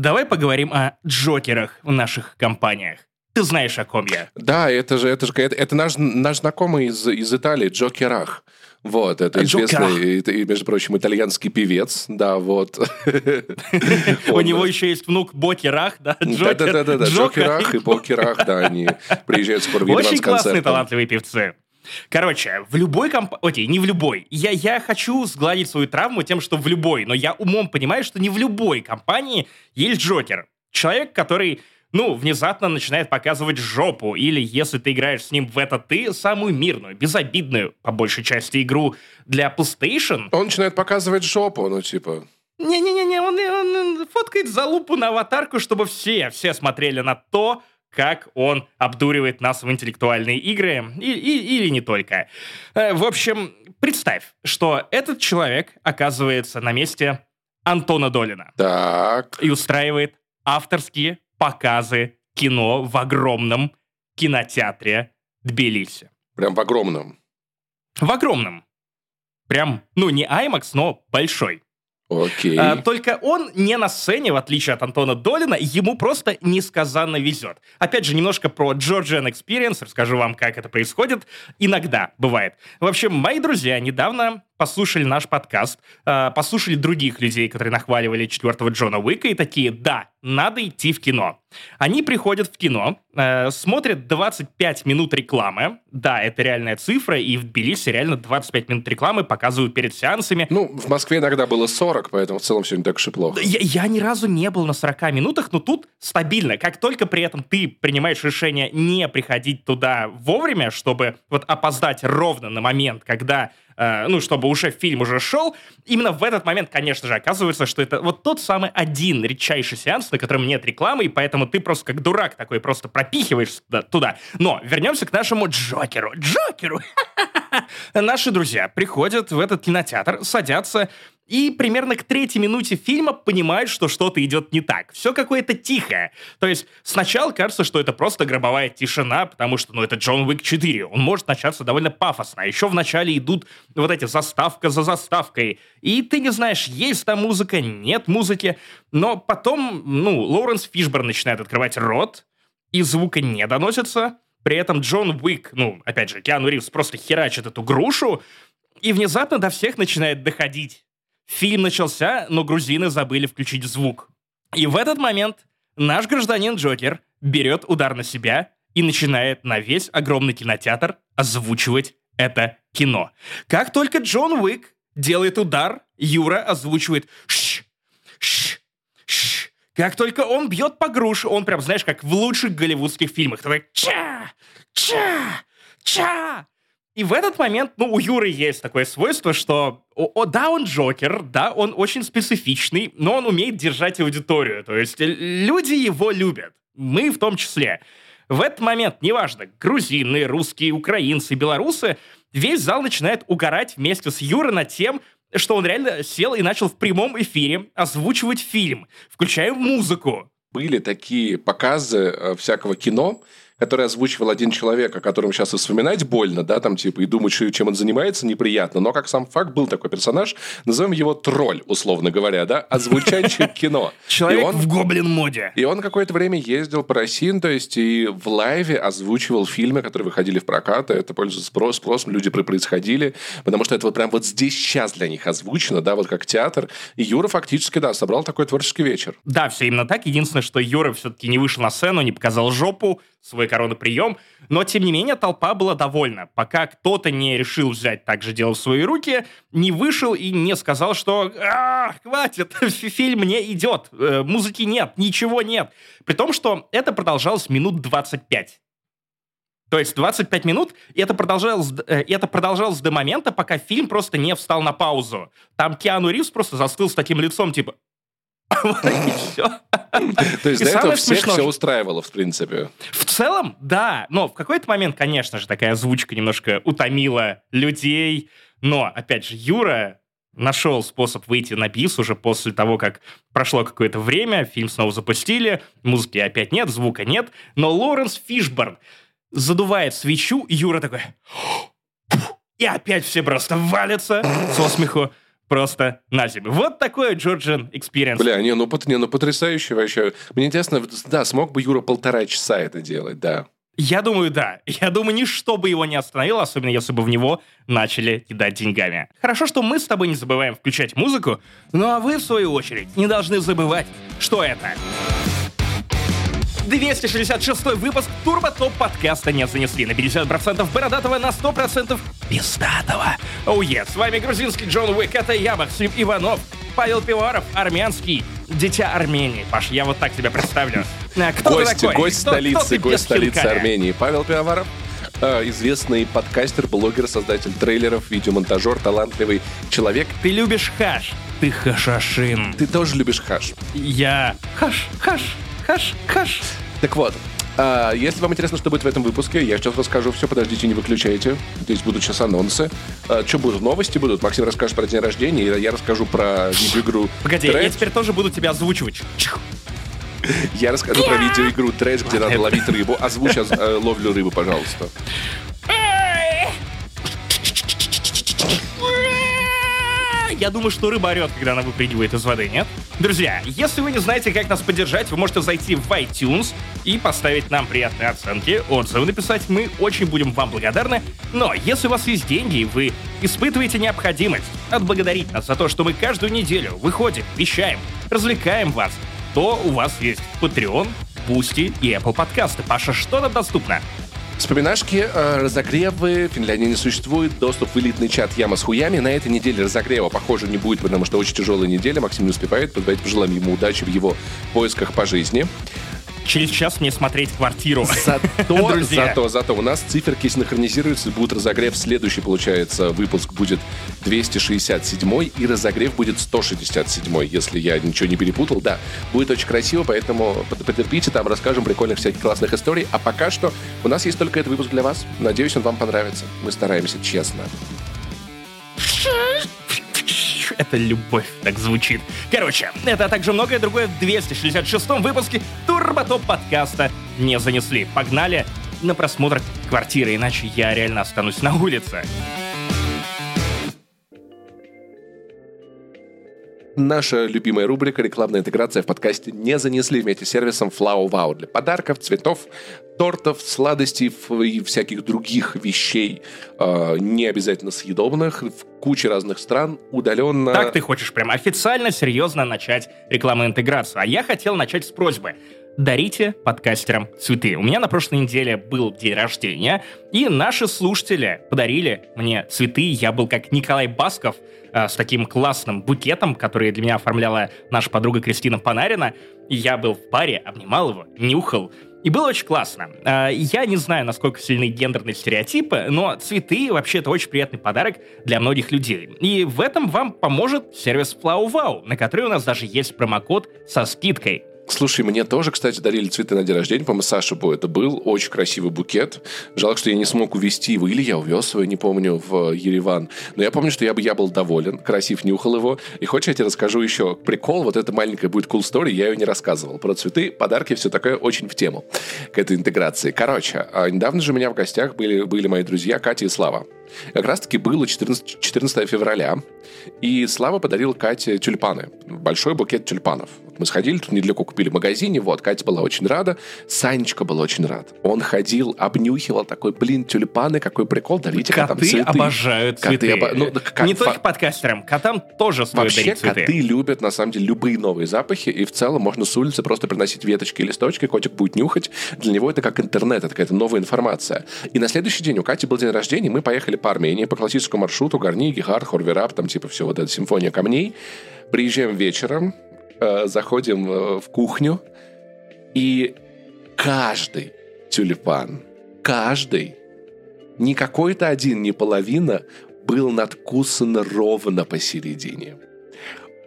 давай поговорим о Джокерах в наших компаниях. Ты знаешь, о ком я. Да, это же, это же это, это наш, наш знакомый из, из Италии, Джо Керах. Вот, это известный, и, между прочим, итальянский певец, да, вот. У него еще есть внук Боки Рах, да. Да-да-да, Джокер Рах и Боки Рах, да, они приезжают скоро в Очень классные, талантливые певцы. Короче, в любой компании... Окей, не в любой. Я, я хочу сгладить свою травму тем, что в любой, но я умом понимаю, что не в любой компании есть Джокер. Человек, который ну, внезапно начинает показывать жопу, или если ты играешь с ним в это ты, самую мирную, безобидную, по большей части, игру для PlayStation. Он начинает показывать жопу, ну, типа... Не-не-не, он, он фоткает залупу на аватарку, чтобы все, все смотрели на то, как он обдуривает нас в интеллектуальные игры, и, и, или не только. Э, в общем, представь, что этот человек оказывается на месте Антона Долина. Так. И устраивает авторские показы кино в огромном кинотеатре Тбилиси. Прям в огромном? В огромном. Прям, ну, не IMAX, но большой. Окей. А, только он не на сцене, в отличие от Антона Долина, ему просто несказанно везет. Опять же, немножко про Georgian Experience, расскажу вам, как это происходит. Иногда бывает. В общем, мои друзья недавно послушали наш подкаст, э, послушали других людей, которые нахваливали четвертого Джона Уика, и такие, да, надо идти в кино. Они приходят в кино, э, смотрят 25 минут рекламы. Да, это реальная цифра, и в Тбилиси реально 25 минут рекламы показывают перед сеансами. Ну, в Москве иногда было 40, поэтому в целом все не так уж и плохо. Я, я ни разу не был на 40 минутах, но тут стабильно. Как только при этом ты принимаешь решение не приходить туда вовремя, чтобы вот опоздать ровно на момент, когда Э, ну, чтобы уже фильм уже шел, именно в этот момент, конечно же, оказывается, что это вот тот самый один редчайший сеанс, на котором нет рекламы, и поэтому ты просто как дурак такой просто пропихиваешь туда. Но вернемся к нашему Джокеру. Джокеру! Наши друзья приходят в этот кинотеатр, садятся, и примерно к третьей минуте фильма понимают, что что-то идет не так. Все какое-то тихое. То есть сначала кажется, что это просто гробовая тишина, потому что, ну, это Джон Уик 4. Он может начаться довольно пафосно. А еще в начале идут вот эти заставка за заставкой. И ты не знаешь, есть там музыка, нет музыки. Но потом, ну, Лоуренс Фишборн начинает открывать рот, и звука не доносится. При этом Джон Уик, ну, опять же, Киану Ривз просто херачит эту грушу, и внезапно до всех начинает доходить Фильм начался, но грузины забыли включить звук. И в этот момент наш гражданин Джокер берет удар на себя и начинает на весь огромный кинотеатр озвучивать это кино. Как только Джон Уик делает удар, Юра озвучивает «Шш! Шш! Шш!». Как только он бьет по груше, он прям, знаешь, как в лучших голливудских фильмах. Такой «Ча! Ча! Ча!» И в этот момент, ну, у Юры есть такое свойство, что, о, о, да, он Джокер, да, он очень специфичный, но он умеет держать аудиторию. То есть люди его любят. Мы в том числе. В этот момент, неважно, грузины, русские, украинцы, белорусы, весь зал начинает угорать вместе с Юрой над тем, что он реально сел и начал в прямом эфире озвучивать фильм, включая музыку. Были такие показы э, всякого кино, который озвучивал один человек, о котором сейчас и вспоминать больно, да, там типа и думать, чем он занимается, неприятно. Но как сам факт был такой персонаж, назовем его тролль, условно говоря, да, озвучающий кино. Человек в гоблин-моде. И он какое-то время ездил по России, то есть и в лайве озвучивал фильмы, которые выходили в прокат, это пользуется спрос, спросом, люди происходили, потому что это вот прям вот здесь сейчас для них озвучено, да, вот как театр. И Юра фактически, да, собрал такой творческий вечер. Да, все именно так. Единственное, что Юра все-таки не вышел на сцену, не показал жопу, свой коронаприем, но, тем не менее, толпа была довольна, пока кто-то не решил взять также дело в свои руки, не вышел и не сказал, что «А, хватит, фильм не идет, э, музыки нет, ничего нет». При том, что это продолжалось минут 25. То есть 25 минут, и это продолжалось, э, это продолжалось до момента, пока фильм просто не встал на паузу. Там Киану Ривз просто застыл с таким лицом, типа, То есть до этого всех все устраивало, в принципе. В целом, да. Но в какой-то момент, конечно же, такая озвучка немножко утомила людей. Но, опять же, Юра нашел способ выйти на бис уже после того, как прошло какое-то время, фильм снова запустили, музыки опять нет, звука нет, но Лоренс Фишборн задувает свечу, и Юра такой... И опять все просто валятся со смеху. Просто на зиму. Вот такой Georgian Experience. Бля, не, ну, не, ну потрясающе вообще. Мне интересно, да, смог бы Юра полтора часа это делать, да. Я думаю, да. Я думаю, ничто бы его не остановило, особенно если бы в него начали кидать деньгами. Хорошо, что мы с тобой не забываем включать музыку, ну а вы, в свою очередь, не должны забывать, что это... 266 выпуск Турбо Топ подкаста не занесли на 50% бородатого, на 100% пиздатого. Оу, oh, yes. с вами грузинский Джон Уик, это я, Максим Иванов, Павел Пиваров, армянский, дитя Армении. Паш, я вот так тебя представлю. А, кто гость, ты такой? Гость кто, столицы, кто гость столицы Армении. Павел Пивоваров, э, известный подкастер, блогер, создатель трейлеров, видеомонтажер, талантливый человек. Ты любишь хаш, ты хашашин. Ты тоже любишь хаш. Я хаш, хаш, хаш, хаш. Так вот, а, если вам интересно, что будет в этом выпуске, я сейчас расскажу все, подождите, не выключайте. Здесь будут сейчас анонсы. А, что будут? Новости будут. Максим расскажет про день рождения, и я расскажу про видеоигру. Погоди, Dredge. я теперь тоже буду тебя озвучивать. Я расскажу про видеоигру Dredge, где надо ловить рыбу. Озвучь э, ловлю рыбу, пожалуйста. Я думаю, что рыба орет, когда она выпрыгивает из воды, нет? Друзья, если вы не знаете, как нас поддержать, вы можете зайти в iTunes и поставить нам приятные оценки, отзывы написать. Мы очень будем вам благодарны. Но если у вас есть деньги, и вы испытываете необходимость отблагодарить нас за то, что мы каждую неделю выходим, вещаем, развлекаем вас, то у вас есть Patreon, Boosty и Apple подкасты. Паша, что нам доступно? Вспоминашки, э, разогревы, Финляндии не существует, доступ в элитный чат Яма с хуями. На этой неделе разогрева, похоже, не будет, потому что очень тяжелая неделя. Максим не успевает, давайте пожелаем ему удачи в его поисках по жизни через час мне смотреть квартиру. Зато, зато, зато у нас циферки синхронизируются, будет разогрев. Следующий, получается, выпуск будет 267 и разогрев будет 167 если я ничего не перепутал. Да, будет очень красиво, поэтому потерпите, там расскажем прикольных всяких классных историй. А пока что у нас есть только этот выпуск для вас. Надеюсь, он вам понравится. Мы стараемся честно. Это любовь так звучит. Короче, это а также многое другое в 266-м выпуске Турботоп подкаста не занесли. Погнали на просмотр квартиры, иначе я реально останусь на улице. Наша любимая рубрика «Рекламная интеграция» в подкасте не занесли вместе с сервисом Flow Wow для подарков, цветов, тортов, сладостей и всяких других вещей, э, не обязательно съедобных, в куче разных стран, удаленно. Так ты хочешь прям официально, серьезно начать рекламную интеграцию. А я хотел начать с просьбы дарите подкастерам цветы. У меня на прошлой неделе был день рождения, и наши слушатели подарили мне цветы. Я был как Николай Басков э, с таким классным букетом, который для меня оформляла наша подруга Кристина Панарина. И я был в паре, обнимал его, нюхал. И было очень классно. Э, я не знаю, насколько сильны гендерные стереотипы, но цветы вообще это очень приятный подарок для многих людей. И в этом вам поможет сервис Flow Wow, на который у нас даже есть промокод со скидкой. Слушай, мне тоже, кстати, дарили цветы на день рождения. По-моему, Саша Бо это был. Очень красивый букет. Жалко, что я не смог увезти его. Или я увез его, не помню, в Ереван. Но я помню, что я, бы, я был доволен. Красив нюхал его. И хочешь, я тебе расскажу еще прикол. Вот это маленькая будет cool story. Я ее не рассказывал. Про цветы, подарки, все такое очень в тему к этой интеграции. Короче, а недавно же у меня в гостях были, были мои друзья Катя и Слава. Как раз-таки было 14, 14 февраля, и Слава подарил Кате тюльпаны. Большой букет тюльпанов. Мы сходили, тут недалеко купили в магазине, вот, Катя была очень рада, Санечка был очень рад. Он ходил, обнюхивал такой, блин, тюльпаны, какой прикол, дарите коты котам цветы. обожают цветы. Коты обо... ну, как... Не только подкастерам, котам тоже стоит Вообще, дарить цветы. коты любят, на самом деле, любые новые запахи, и в целом можно с улицы просто приносить веточки и листочки, котик будет нюхать. Для него это как интернет, это какая-то новая информация. И на следующий день у Кати был день рождения, мы поехали по Армении по классическому маршруту, Гарни, Гехар, Хорверап, там типа все вот эта симфония камней. Приезжаем вечером, э, заходим э, в кухню, и каждый тюльпан, каждый, не какой-то один, не половина, был надкусан ровно посередине.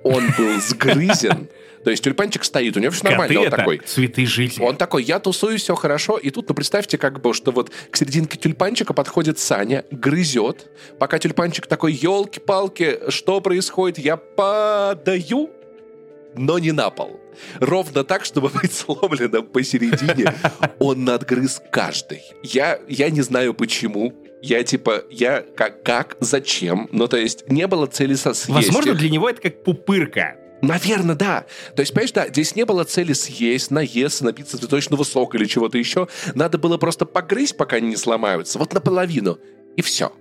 Он был сгрызен то есть тюльпанчик стоит, у него все нормально. Коты он такой. Цветы жизни. Он такой, я тусуюсь, все хорошо. И тут, ну, представьте, как бы, что вот к серединке тюльпанчика подходит Саня, грызет. Пока тюльпанчик такой, елки-палки, что происходит? Я падаю. Но не на пол. Ровно так, чтобы быть сломленным посередине. Он надгрыз каждый. Я, я не знаю почему. Я типа, я как, как, зачем? Ну, то есть, не было цели со съесть. Возможно, для него это как пупырка. Наверное, да. То есть, понимаешь, да, здесь не было цели съесть, наесться, напиться цветочного сока или чего-то еще. Надо было просто погрызть, пока они не сломаются. Вот наполовину. И все.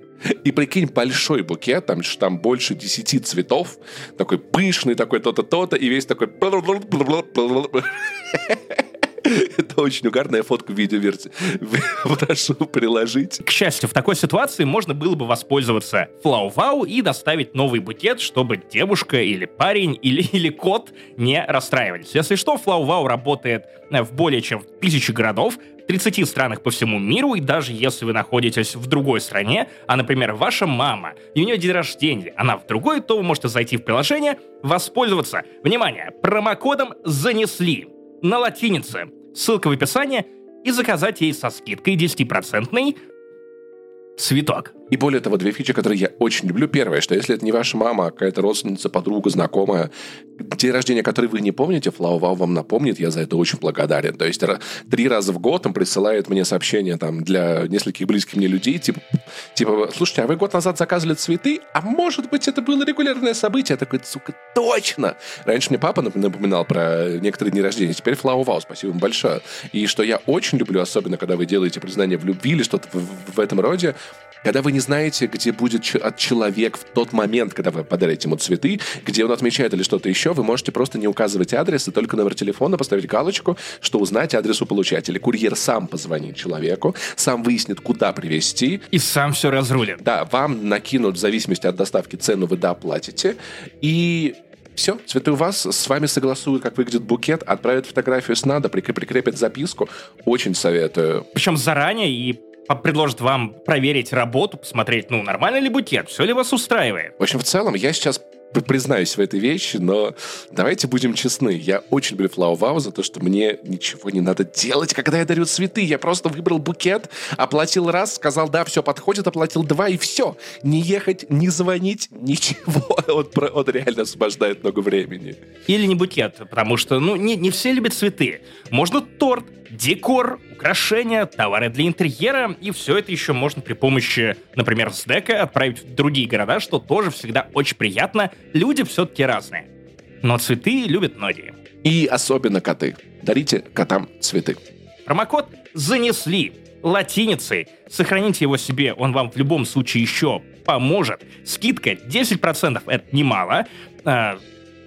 И прикинь, большой букет, там, там больше десяти цветов, такой пышный, такой то-то, то-то, и весь такой... Это очень угарная фотка видеоверсии. Прошу приложить. К счастью, в такой ситуации можно было бы воспользоваться флау и доставить новый букет, чтобы девушка или парень или, или кот не расстраивались. Если что, флау работает э, в более чем тысячи городов, 30 странах по всему миру, и даже если вы находитесь в другой стране, а, например, ваша мама, и у нее день рождения, она в другой, то вы можете зайти в приложение, воспользоваться, внимание, промокодом «Занесли» на латинице, ссылка в описании, и заказать ей со скидкой 10% цветок. И более того, две фичи, которые я очень люблю. Первое, что если это не ваша мама, а какая-то родственница, подруга, знакомая, день рождения, который вы не помните, FlowWow вам напомнит, я за это очень благодарен. То есть три раза в год он присылает мне сообщения там для нескольких близких мне людей, типа, типа, слушайте, а вы год назад заказывали цветы, а может быть это было регулярное событие? Я такой, сука, точно! Раньше мне папа напоминал про некоторые дни рождения, теперь FlowWow, спасибо вам большое. И что я очень люблю, особенно когда вы делаете признание в любви или что-то в, в этом роде, когда вы не знаете, где будет человек в тот момент, когда вы подарите ему цветы, где он отмечает или что-то еще, вы можете просто не указывать адрес и только номер телефона поставить галочку, что узнать адрес у получателя. Курьер сам позвонит человеку, сам выяснит, куда привезти. И сам все разрулит. Да, вам накинут в зависимости от доставки цену, вы доплатите. И все, цветы у вас, с вами согласуют, как выглядит букет, отправят фотографию с надо, прикрепят записку. Очень советую. Причем заранее и предложит вам проверить работу, посмотреть, ну, нормально ли букет, все ли вас устраивает. В общем, в целом, я сейчас признаюсь в этой вещи, но давайте будем честны. Я очень люблю Флау за то, что мне ничего не надо делать, когда я дарю цветы. Я просто выбрал букет, оплатил раз, сказал, да, все подходит, оплатил два, и все. Не ехать, не звонить, ничего. Он, он реально освобождает много времени. Или не букет, потому что, ну, не, не все любят цветы. Можно торт, декор, украшения, товары для интерьера, и все это еще можно при помощи, например, СДЭКа отправить в другие города, что тоже всегда очень приятно. Люди все-таки разные. Но цветы любят многие. И особенно коты. Дарите котам цветы. Промокод «Занесли» латиницей. Сохраните его себе, он вам в любом случае еще поможет. Скидка 10%, это немало.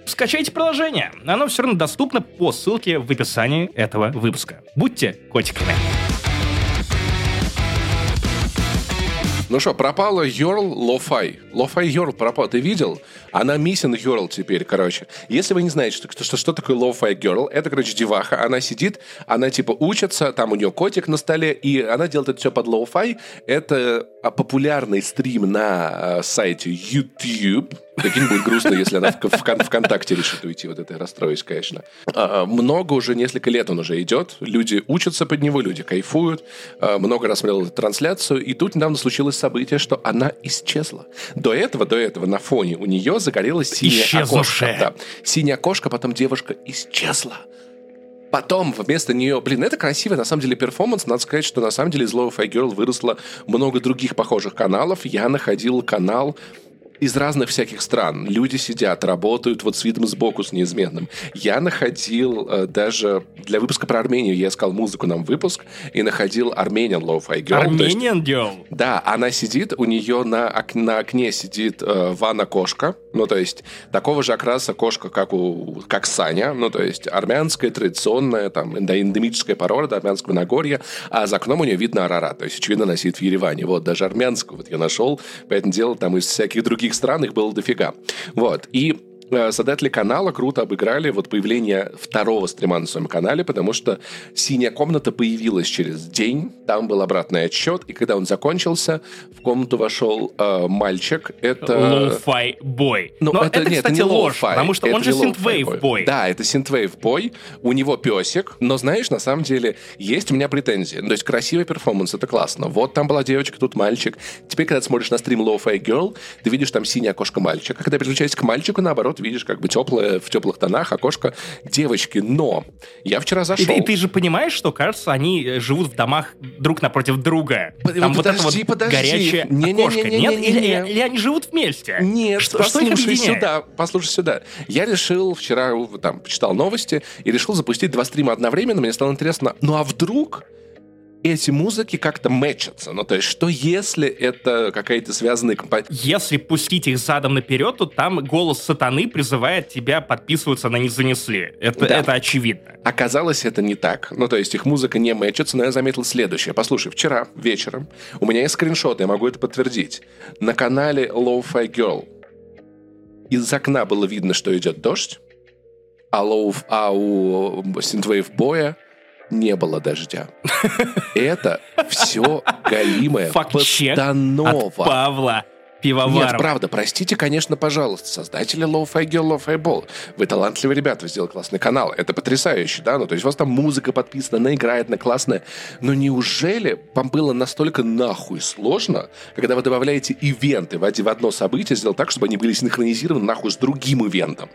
Скачайте приложение. Оно все равно доступно по ссылке в описании этого выпуска. Будьте котиками. Ну что, пропала Йорл Лофай. Лофай Йорл пропал. Ты видел? Она миссин Йорл теперь, короче. Если вы не знаете, что, что, что такое Лофай Girl, это, короче, деваха. Она сидит, она типа учится, там у нее котик на столе, и она делает это все под lo-fi. Это а, популярный стрим на а, сайте YouTube Прикинь, будет грустно, если она в, в, ВКонтакте решит уйти. Вот это я расстроюсь, конечно. А, много уже, несколько лет он уже идет. Люди учатся под него, люди кайфуют. А, много раз смотрел трансляцию. И тут недавно случилось событие, что она исчезла. До этого, до этого на фоне у нее загорелось синее окошко. Да. Синяя окошко, потом девушка исчезла. Потом вместо нее, блин, это красивый на самом деле перформанс. Надо сказать, что на самом деле из Fi Girl выросло много других похожих каналов. Я находил канал из разных всяких стран. Люди сидят, работают вот с видом сбоку, с неизменным. Я находил э, даже для выпуска про Армению, я искал музыку нам выпуск, и находил Armenian Lo-Fi Girl. Armenian Girl? Да, она сидит, у нее на, ок- на окне сидит э, ванна-кошка, ну, то есть такого же окраса кошка, как, у, как Саня, ну, то есть армянская, традиционная, там, эндемическая порода армянского Нагорья, а за окном у нее видно Арара, то есть, очевидно, она сидит в Ереване. Вот, даже армянскую вот я нашел, поэтому дело там из всяких других других стран их было дофига. Вот. И создатели канала круто обыграли вот появление второго стрима на своем канале, потому что «Синяя комната» появилась через день, там был обратный отсчет, и когда он закончился, в комнату вошел э, мальчик. Это... Lo-fi boy. Ну, Но это, это, кстати, это не ложь, потому что это он же synthwave boy. Да, это synthwave boy, у него песик, но знаешь, на самом деле есть у меня претензии. То есть красивый перформанс, это классно. Вот там была девочка, тут мальчик. Теперь, когда ты смотришь на стрим Lofi Girl, ты видишь там синее окошко мальчика. Когда переключаешься к мальчику, наоборот, видишь, как бы теплое, в теплых тонах окошко девочки. Но я вчера зашел... И, и ты же понимаешь, что, кажется, они э, живут в домах друг напротив друга. Там подожди, вот это вот подожди. горячее не, окошко. Не, не, не, Нет? Не, не, не. Или, или они живут вместе? Нет, что, послушай что сюда, послушай сюда. Я решил вчера, там, почитал новости и решил запустить два стрима одновременно. Мне стало интересно, ну а вдруг эти музыки как-то мэчатся. Ну, то есть, что если это какая-то связанная композиция? Если пустить их задом наперед, то там голос сатаны призывает тебя подписываться на «не занесли». Это, да. это очевидно. Оказалось, это не так. Ну, то есть, их музыка не мэчится, но я заметил следующее. Послушай, вчера вечером у меня есть скриншот, я могу это подтвердить. На канале Lo-Fi Girl из окна было видно, что идет дождь, а, low, а у Synthwave Боя не было дождя. Это все галимая постанова. Павла пивоваров. Нет, правда, простите, конечно, пожалуйста, создатели Lo-Fi Girl, Lo-Fi Ball. Вы талантливые ребята, вы сделали классный канал. Это потрясающе, да? Ну, то есть у вас там музыка подписана, она играет, она классная. Но неужели вам было настолько нахуй сложно, когда вы добавляете ивенты в одно событие, сделать так, чтобы они были синхронизированы нахуй с другим ивентом?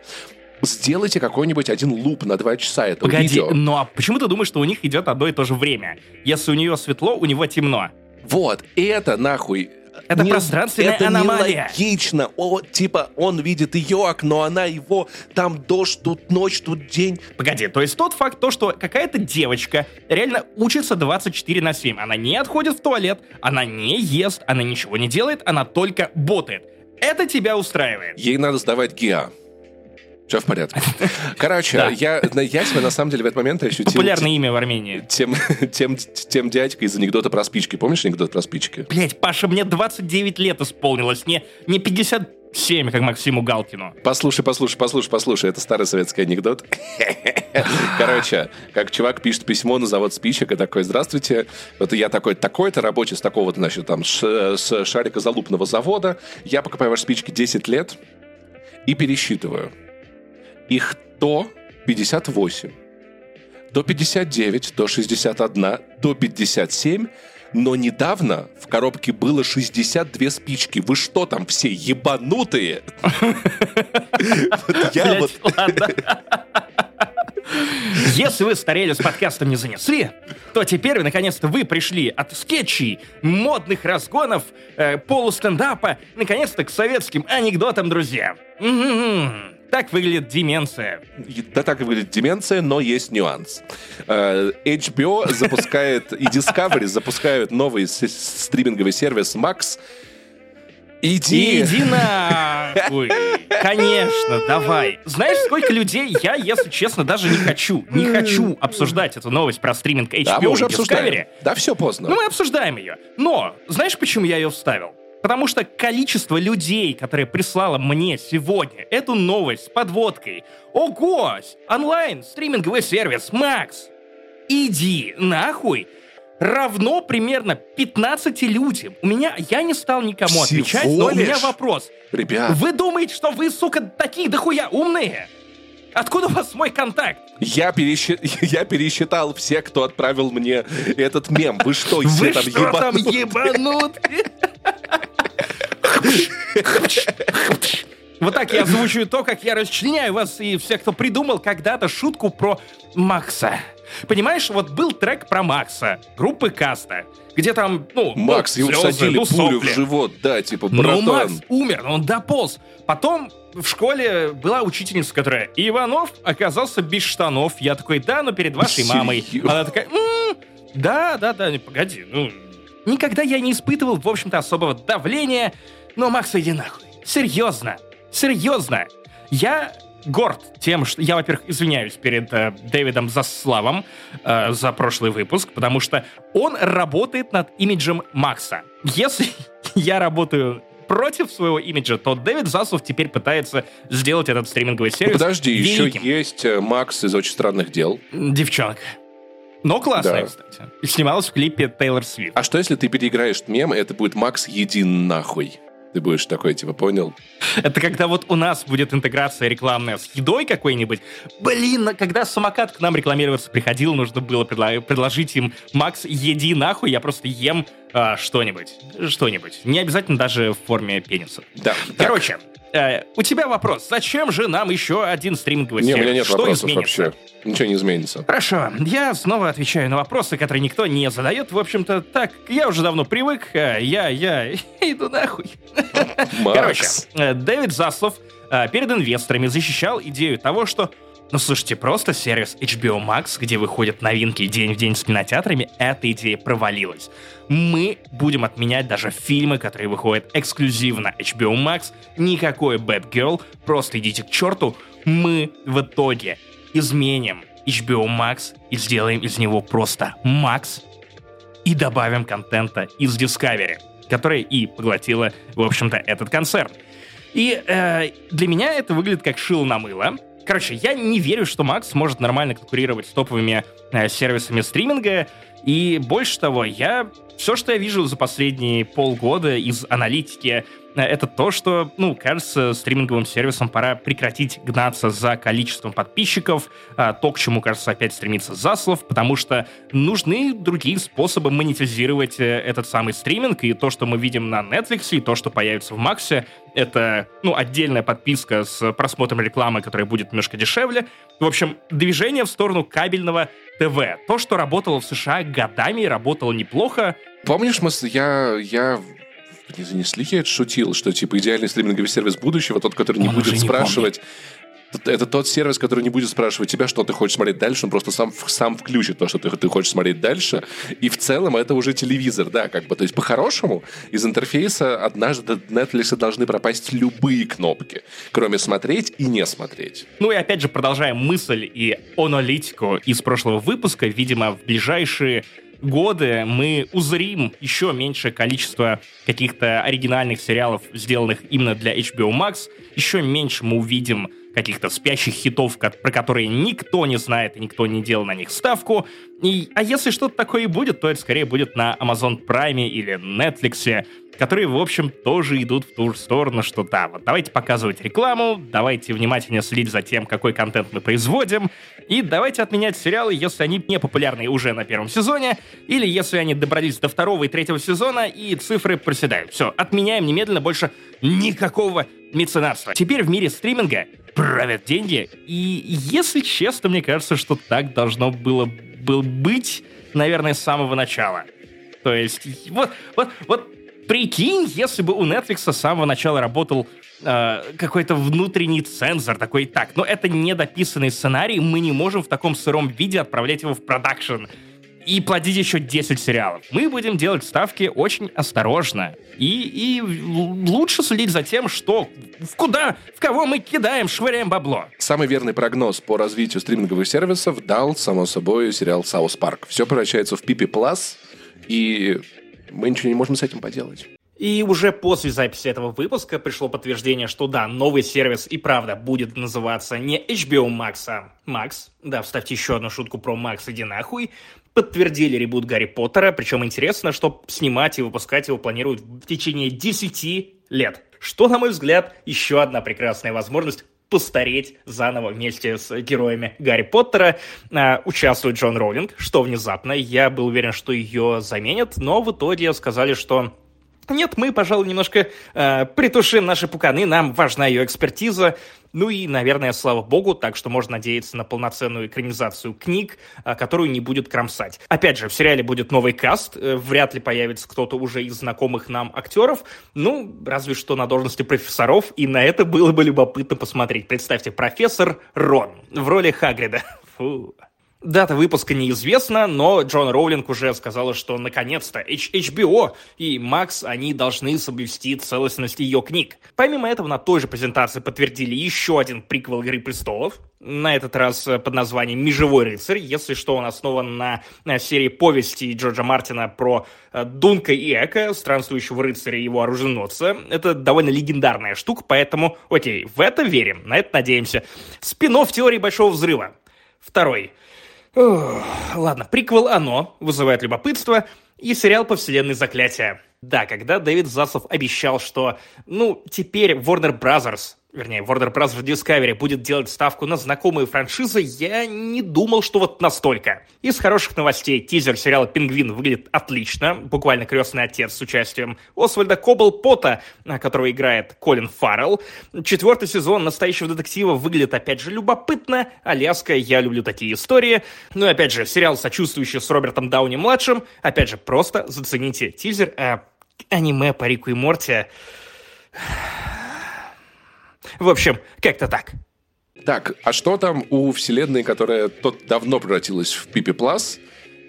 Сделайте какой-нибудь один луп на два часа этого Погоди, видео. ну а почему ты думаешь, что у них идет одно и то же время? Если у нее светло, у него темно. Вот, это нахуй это не, пространственная это аномалия. Это нелогично. О, типа, он видит ее окно, она его, там дождь, тут ночь, тут день. Погоди, то есть тот факт, то, что какая-то девочка реально учится 24 на 7. Она не отходит в туалет, она не ест, она ничего не делает, она только ботает. Это тебя устраивает. Ей надо сдавать ГИА. Все в порядке. Короче, да. я, я себя на самом деле в этот момент ощутил... Популярное имя в Армении. Тем, тем, тем дядькой из анекдота про спички. Помнишь анекдот про спички? Блять, Паша, мне 29 лет исполнилось, не, не 57, как Максиму Галкину. Послушай, послушай, послушай, послушай, это старый советский анекдот. Короче, как чувак пишет письмо на завод спичек и такой, здравствуйте, вот я такой, такой-то рабочий с такого-то, значит, там, с шарикозалупного завода, я покупаю ваши спички 10 лет и пересчитываю их то 58, то 59, то 61, то 57, но недавно в коробке было 62 спички. Вы что там все ебанутые? Я вот... Если вы старели с подкастом не занесли, то теперь, наконец-то, вы пришли от скетчей, модных разгонов, э, полустендапа, наконец-то, к советским анекдотам, друзья. М-м-м. Так выглядит деменция. Да, так выглядит деменция, но есть нюанс. Э, HBO запускает и Discovery запускают новый стриминговый сервис Max. Иди. Иди нахуй. Конечно, давай. Знаешь, сколько людей я, если честно, даже не хочу, не хочу обсуждать эту новость про стриминг HBO да, мы уже и Discovery. Да, все поздно. Ну, мы обсуждаем ее. Но, знаешь, почему я ее вставил? Потому что количество людей, которые прислало мне сегодня эту новость с подводкой «Ого! Онлайн стриминговый сервис Макс! Иди нахуй!» равно примерно 15 людям. У меня, я не стал никому Всего отвечать, но лишь? у меня вопрос. Ребят. Вы думаете, что вы, сука, такие дохуя умные? Откуда у вас мой контакт? Я, пересчит... я пересчитал всех, кто отправил мне этот мем. Вы что, все там что ебанут? там ебанут? Вот так я озвучиваю то, как я расчленяю вас и всех, кто придумал когда-то шутку про Макса. Понимаешь, вот был трек про Макса, группы Каста, где там, ну, Макс, его слезы, всадили ну, пулю в живот, да, типа, братан. Ну, Макс умер, он дополз. Потом в школе была учительница, которая Иванов оказался без штанов. Я такой, да, но перед вашей мамой. Она такая, м-м, да, да, да, погоди, ну... Никогда я не испытывал, в общем-то, особого давления, но, Макс, иди нахуй. Серьезно, серьезно. Я горд тем, что я, во-первых, извиняюсь перед э, Дэвидом Заславом э, за прошлый выпуск, потому что он работает над имиджем Макса. Если я работаю против своего имиджа, то Дэвид Засов теперь пытается сделать этот стриминговый сервис Подожди, великим. еще есть э, Макс из «Очень странных дел». Девчонка. Но классная, да. кстати. И снималась в клипе Тейлор Свифт. А что, если ты переиграешь мем, и это будет Макс един нахуй? Ты будешь такой, типа, понял? Это когда вот у нас будет интеграция рекламная с едой какой-нибудь. Блин, когда самокат к нам рекламироваться приходил, нужно было предло- предложить им «Макс, еди нахуй, я просто ем а, что-нибудь. Что-нибудь. Не обязательно даже в форме пениса. Да. Короче, э, у тебя вопрос. Зачем же нам еще один стриминговый Не, у сервис? меня нет Что вопросов изменится? вообще. Ничего не изменится. Хорошо, я снова отвечаю на вопросы, которые никто не задает. В общем-то, так, я уже давно привык. э, Я, я, иду нахуй. Короче, Макс. э, Дэвид Заслов э, перед инвесторами защищал идею того, что ну, слушайте, просто сервис HBO Max, где выходят новинки день в день с кинотеатрами, эта идея провалилась. Мы будем отменять даже фильмы, которые выходят эксклюзивно HBO Max. Никакой Bad Girl, просто идите к черту. Мы в итоге изменим HBO Max и сделаем из него просто Max и добавим контента из Discovery, которая и поглотила, в общем-то, этот концерн. И э, для меня это выглядит как шил на мыло. Короче, я не верю, что Макс может нормально конкурировать с топовыми э, сервисами стриминга. И больше того, я все, что я вижу за последние полгода из аналитики, э, это то, что, ну, кажется, стриминговым сервисам пора прекратить гнаться за количеством подписчиков, а, то, к чему, кажется, опять стремится Заслов, потому что нужны другие способы монетизировать э, этот самый стриминг, и то, что мы видим на Netflix, и то, что появится в Максе, это, ну, отдельная подписка с просмотром рекламы, которая будет немножко дешевле. В общем, движение в сторону кабельного ТВ. То, что работало в США годами, и работало неплохо, Помнишь, мы, я, я не занесли, я это шутил, что типа идеальный стриминговый сервис будущего, тот, который не Он будет не спрашивать. Это тот сервис, который не будет спрашивать тебя, что ты хочешь смотреть дальше, он просто сам, сам включит то, что ты, ты хочешь смотреть дальше. И в целом это уже телевизор, да, как бы. То есть по-хорошему из интерфейса однажды Netflix должны пропасть любые кнопки, кроме смотреть и не смотреть. Ну и опять же, продолжаем мысль и аналитику из прошлого выпуска, видимо, в ближайшие годы мы узрим еще меньшее количество каких-то оригинальных сериалов, сделанных именно для HBO Max. Еще меньше мы увидим каких-то спящих хитов, про которые никто не знает и никто не делал на них ставку. И, а если что-то такое и будет, то это скорее будет на Amazon Prime или Netflix, которые, в общем, тоже идут в ту же сторону, что да, вот давайте показывать рекламу, давайте внимательнее следить за тем, какой контент мы производим, и давайте отменять сериалы, если они не популярны уже на первом сезоне, или если они добрались до второго и третьего сезона, и цифры проседают. Все, отменяем немедленно больше никакого меценатства. Теперь в мире стриминга правят деньги, и если честно, мне кажется, что так должно было, было быть, наверное, с самого начала. То есть, вот, вот, вот прикинь, если бы у Netflix с самого начала работал э, какой-то внутренний цензор, такой, так, но это недописанный сценарий, мы не можем в таком сыром виде отправлять его в продакшн и платить еще 10 сериалов. Мы будем делать ставки очень осторожно. И, и лучше следить за тем, что, в куда, в кого мы кидаем, швыряем бабло. Самый верный прогноз по развитию стриминговых сервисов дал, само собой, сериал «South Park». Все превращается в Pipi Plus, и мы ничего не можем с этим поделать. И уже после записи этого выпуска пришло подтверждение, что да, новый сервис и правда будет называться не HBO Max, а Max. Да, вставьте еще одну шутку про Max, иди нахуй. Подтвердили ребут Гарри Поттера, причем интересно, что снимать и выпускать его планируют в течение 10 лет. Что, на мой взгляд, еще одна прекрасная возможность постареть заново вместе с героями Гарри Поттера. А, участвует Джон Роулинг, что внезапно. Я был уверен, что ее заменят, но в итоге сказали, что нет, мы, пожалуй, немножко э, притушим наши пуканы, нам важна ее экспертиза. Ну и, наверное, слава богу, так что можно надеяться на полноценную экранизацию книг, э, которую не будет кромсать. Опять же, в сериале будет новый каст, э, вряд ли появится кто-то уже из знакомых нам актеров, ну, разве что на должности профессоров, и на это было бы любопытно посмотреть. Представьте, профессор Рон в роли Хагрида. Фу. Дата выпуска неизвестна, но Джон Роулинг уже сказала, что наконец-то HBO и Max, они должны соблюсти целостность ее книг. Помимо этого, на той же презентации подтвердили еще один приквел «Игры престолов», на этот раз э, под названием «Межевой рыцарь». Если что, он основан на, на серии повести Джорджа Мартина про э, Дунка и Эка, странствующего рыцаря и его оруженосца. Это довольно легендарная штука, поэтому, окей, в это верим, на это надеемся. Спинов теории Большого Взрыва. Второй. Ох, ладно, приквел «Оно» вызывает любопытство, и сериал по вселенной «Заклятия». Да, когда Дэвид Заслов обещал, что, ну, теперь Warner Brothers вернее, Warner Bros. Discovery будет делать ставку на знакомые франшизы, я не думал, что вот настолько. Из хороших новостей тизер сериала «Пингвин» выглядит отлично, буквально крестный отец с участием Освальда Коблпота, которого играет Колин Фаррелл. Четвертый сезон настоящего детектива выглядит опять же любопытно, Аляска, я люблю такие истории. Ну и опять же, сериал сочувствующий с Робертом Дауни-младшим, опять же, просто зацените тизер, а аниме по Рику и Морти в общем, как-то так. Так, а что там у вселенной, которая тот давно превратилась в Пипи Плас,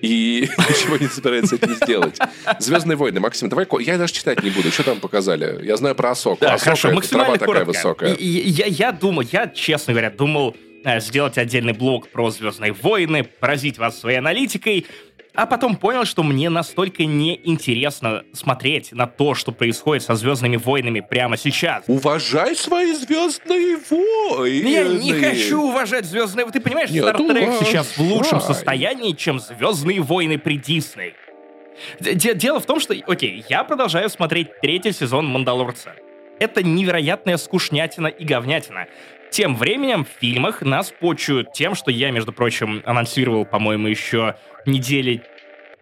и ничего не собирается этим сделать. Звездные войны, Максим, давай, я даже читать не буду. Что там показали? Я знаю про Асоку. Да, Асока хорошо, максимально трава коротко. такая высокая. Я, я думал, я, честно говоря, думал э, сделать отдельный блог про Звездные войны, поразить вас своей аналитикой, а потом понял, что мне настолько неинтересно смотреть на то, что происходит со Звездными войнами прямо сейчас. Уважай свои звездные войны. Я не хочу уважать Звездные войны. Ты понимаешь, Нет, Стартрек сейчас в лучшем состоянии, чем Звездные войны при Дисней. Дело в том, что, окей, я продолжаю смотреть третий сезон «Мандалорца». Это невероятная скучнятина и говнятина. Тем временем в фильмах нас почуют тем, что я, между прочим, анонсировал, по-моему, еще недели...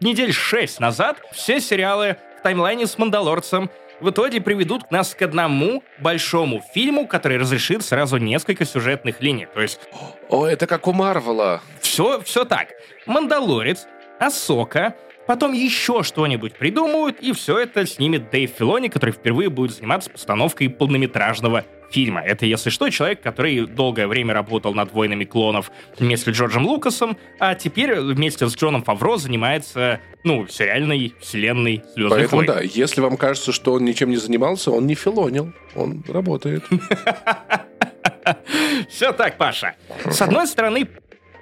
недель шесть назад. Все сериалы в таймлайне с «Мандалорцем» в итоге приведут нас к одному большому фильму, который разрешит сразу несколько сюжетных линий. То есть О, это как у Марвела. все, все так. Мандалорец, Асока, потом еще что-нибудь придумают, и все это снимет Дэйв Филони, который впервые будет заниматься постановкой полнометражного фильма. Это, если что, человек, который долгое время работал над «Войнами клонов» вместе с Джорджем Лукасом, а теперь вместе с Джоном Фавро занимается, ну, сериальной вселенной «Звездных Поэтому войн». да, если вам кажется, что он ничем не занимался, он не филонил. Он работает. Все так, Паша. С одной стороны,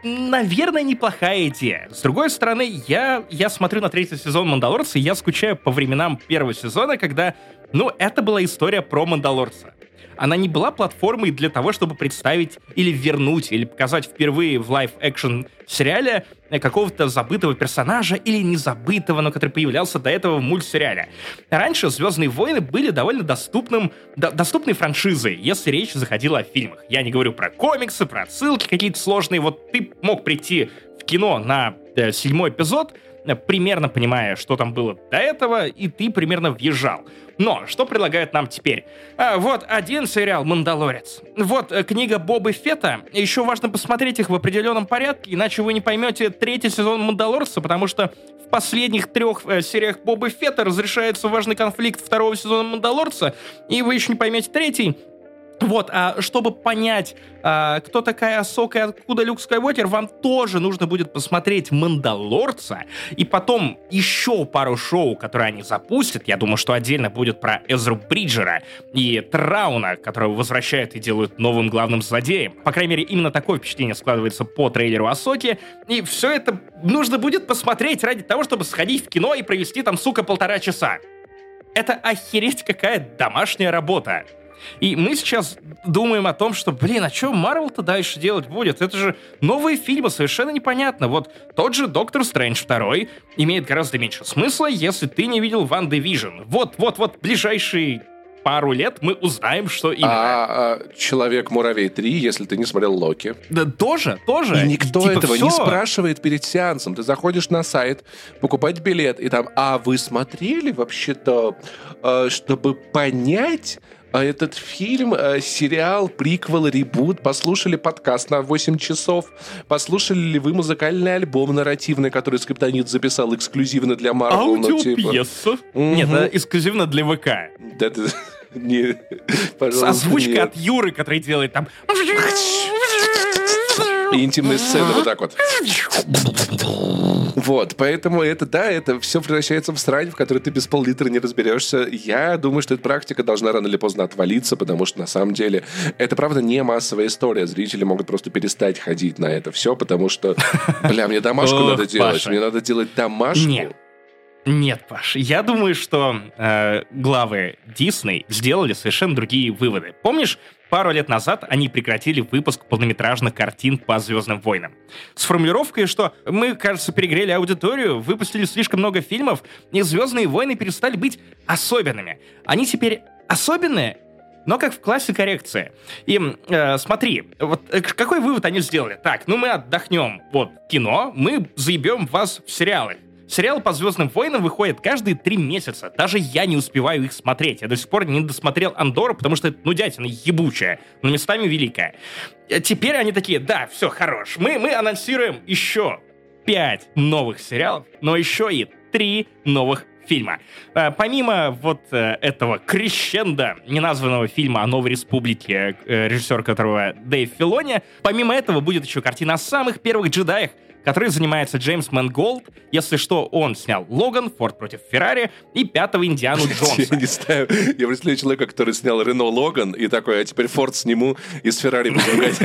наверное, неплохая идея. С другой стороны, я, я смотрю на третий сезон «Мандалорца», и я скучаю по временам первого сезона, когда, ну, это была история про «Мандалорца». Она не была платформой для того, чтобы представить или вернуть, или показать впервые в live-action сериале э, какого-то забытого персонажа или незабытого, но который появлялся до этого в мультсериале. Раньше «Звездные войны» были довольно доступным, до- доступной франшизой, если речь заходила о фильмах. Я не говорю про комиксы, про отсылки какие-то сложные. Вот ты мог прийти в кино на э, седьмой эпизод, примерно понимая, что там было до этого, и ты примерно въезжал. Но что предлагают нам теперь? А, вот один сериал «Мандалорец». Вот э, книга Бобы Фета. Еще важно посмотреть их в определенном порядке, иначе вы не поймете третий сезон «Мандалорца», потому что в последних трех э, сериях Бобы Фета разрешается важный конфликт второго сезона «Мандалорца», и вы еще не поймете третий. Вот, а чтобы понять, а, кто такая Асока и откуда Люк Скайуокер, вам тоже нужно будет посмотреть «Мандалорца», и потом еще пару шоу, которые они запустят. Я думаю, что отдельно будет про Эзру Бриджера и Трауна, которого возвращают и делают новым главным злодеем. По крайней мере, именно такое впечатление складывается по трейлеру Асоки. И все это нужно будет посмотреть ради того, чтобы сходить в кино и провести там, сука, полтора часа. Это охереть какая домашняя работа. И мы сейчас думаем о том, что, блин, а что Марвел-то дальше делать будет? Это же новые фильмы, совершенно непонятно. Вот тот же Доктор Стрэндж 2 имеет гораздо меньше смысла, если ты не видел Ван Division. Вот, вот, вот, ближайшие пару лет мы узнаем, что именно. А, а Человек-муравей 3, если ты не смотрел Локи. Да, тоже, тоже. И никто Типа, этого всё. не спрашивает перед сеансом. Ты заходишь на сайт, покупать билет, и там, а вы смотрели вообще-то, э, чтобы понять, этот фильм, э, сериал, приквел, ребут, послушали подкаст на 8 часов, послушали ли вы музыкальный альбом нарративный, который Скриптонит записал эксклюзивно для Марвел? ну, типа, Аудиопьеса. Нет, это эксклюзивно для ВК. да ты- не, пожалуйста, Озвучка нет. от Юры, который делает там... И интимные сцены вот так вот. Вот, поэтому это, да, это все превращается в срань, в которой ты без пол-литра не разберешься. Я думаю, что эта практика должна рано или поздно отвалиться, потому что на самом деле это, правда, не массовая история. Зрители могут просто перестать ходить на это все, потому что, бля, мне домашку надо делать, мне надо делать домашку. Нет. Нет, Паш, я думаю, что э, главы Дисней сделали совершенно другие выводы. Помнишь, пару лет назад они прекратили выпуск полнометражных картин по Звездным войнам. С формулировкой, что мы, кажется, перегрели аудиторию, выпустили слишком много фильмов, и Звездные войны перестали быть особенными. Они теперь особенные, но как в классе коррекции. И э, смотри, вот э, какой вывод они сделали? Так, ну мы отдохнем от кино, мы заебем вас в сериалы. Сериал по «Звездным войнам» выходит каждые три месяца. Даже я не успеваю их смотреть. Я до сих пор не досмотрел «Андору», потому что это нудятина ебучая, но местами великая. Э, теперь они такие, да, все, хорош. Мы, мы анонсируем еще пять новых сериалов, но еще и три новых фильма. Э, помимо вот э, этого крещендо, неназванного фильма о Новой Республике, режиссер которого Дэйв Филони, помимо этого будет еще картина о самых первых джедаях, которой занимается Джеймс Мэнголд. Если что, он снял Логан, Форд против Феррари и пятого Индиану Джонса. Я не знаю, я представляю человека, который снял Рено Логан, и такой, а теперь Форд сниму, и с Феррари будем гоняться.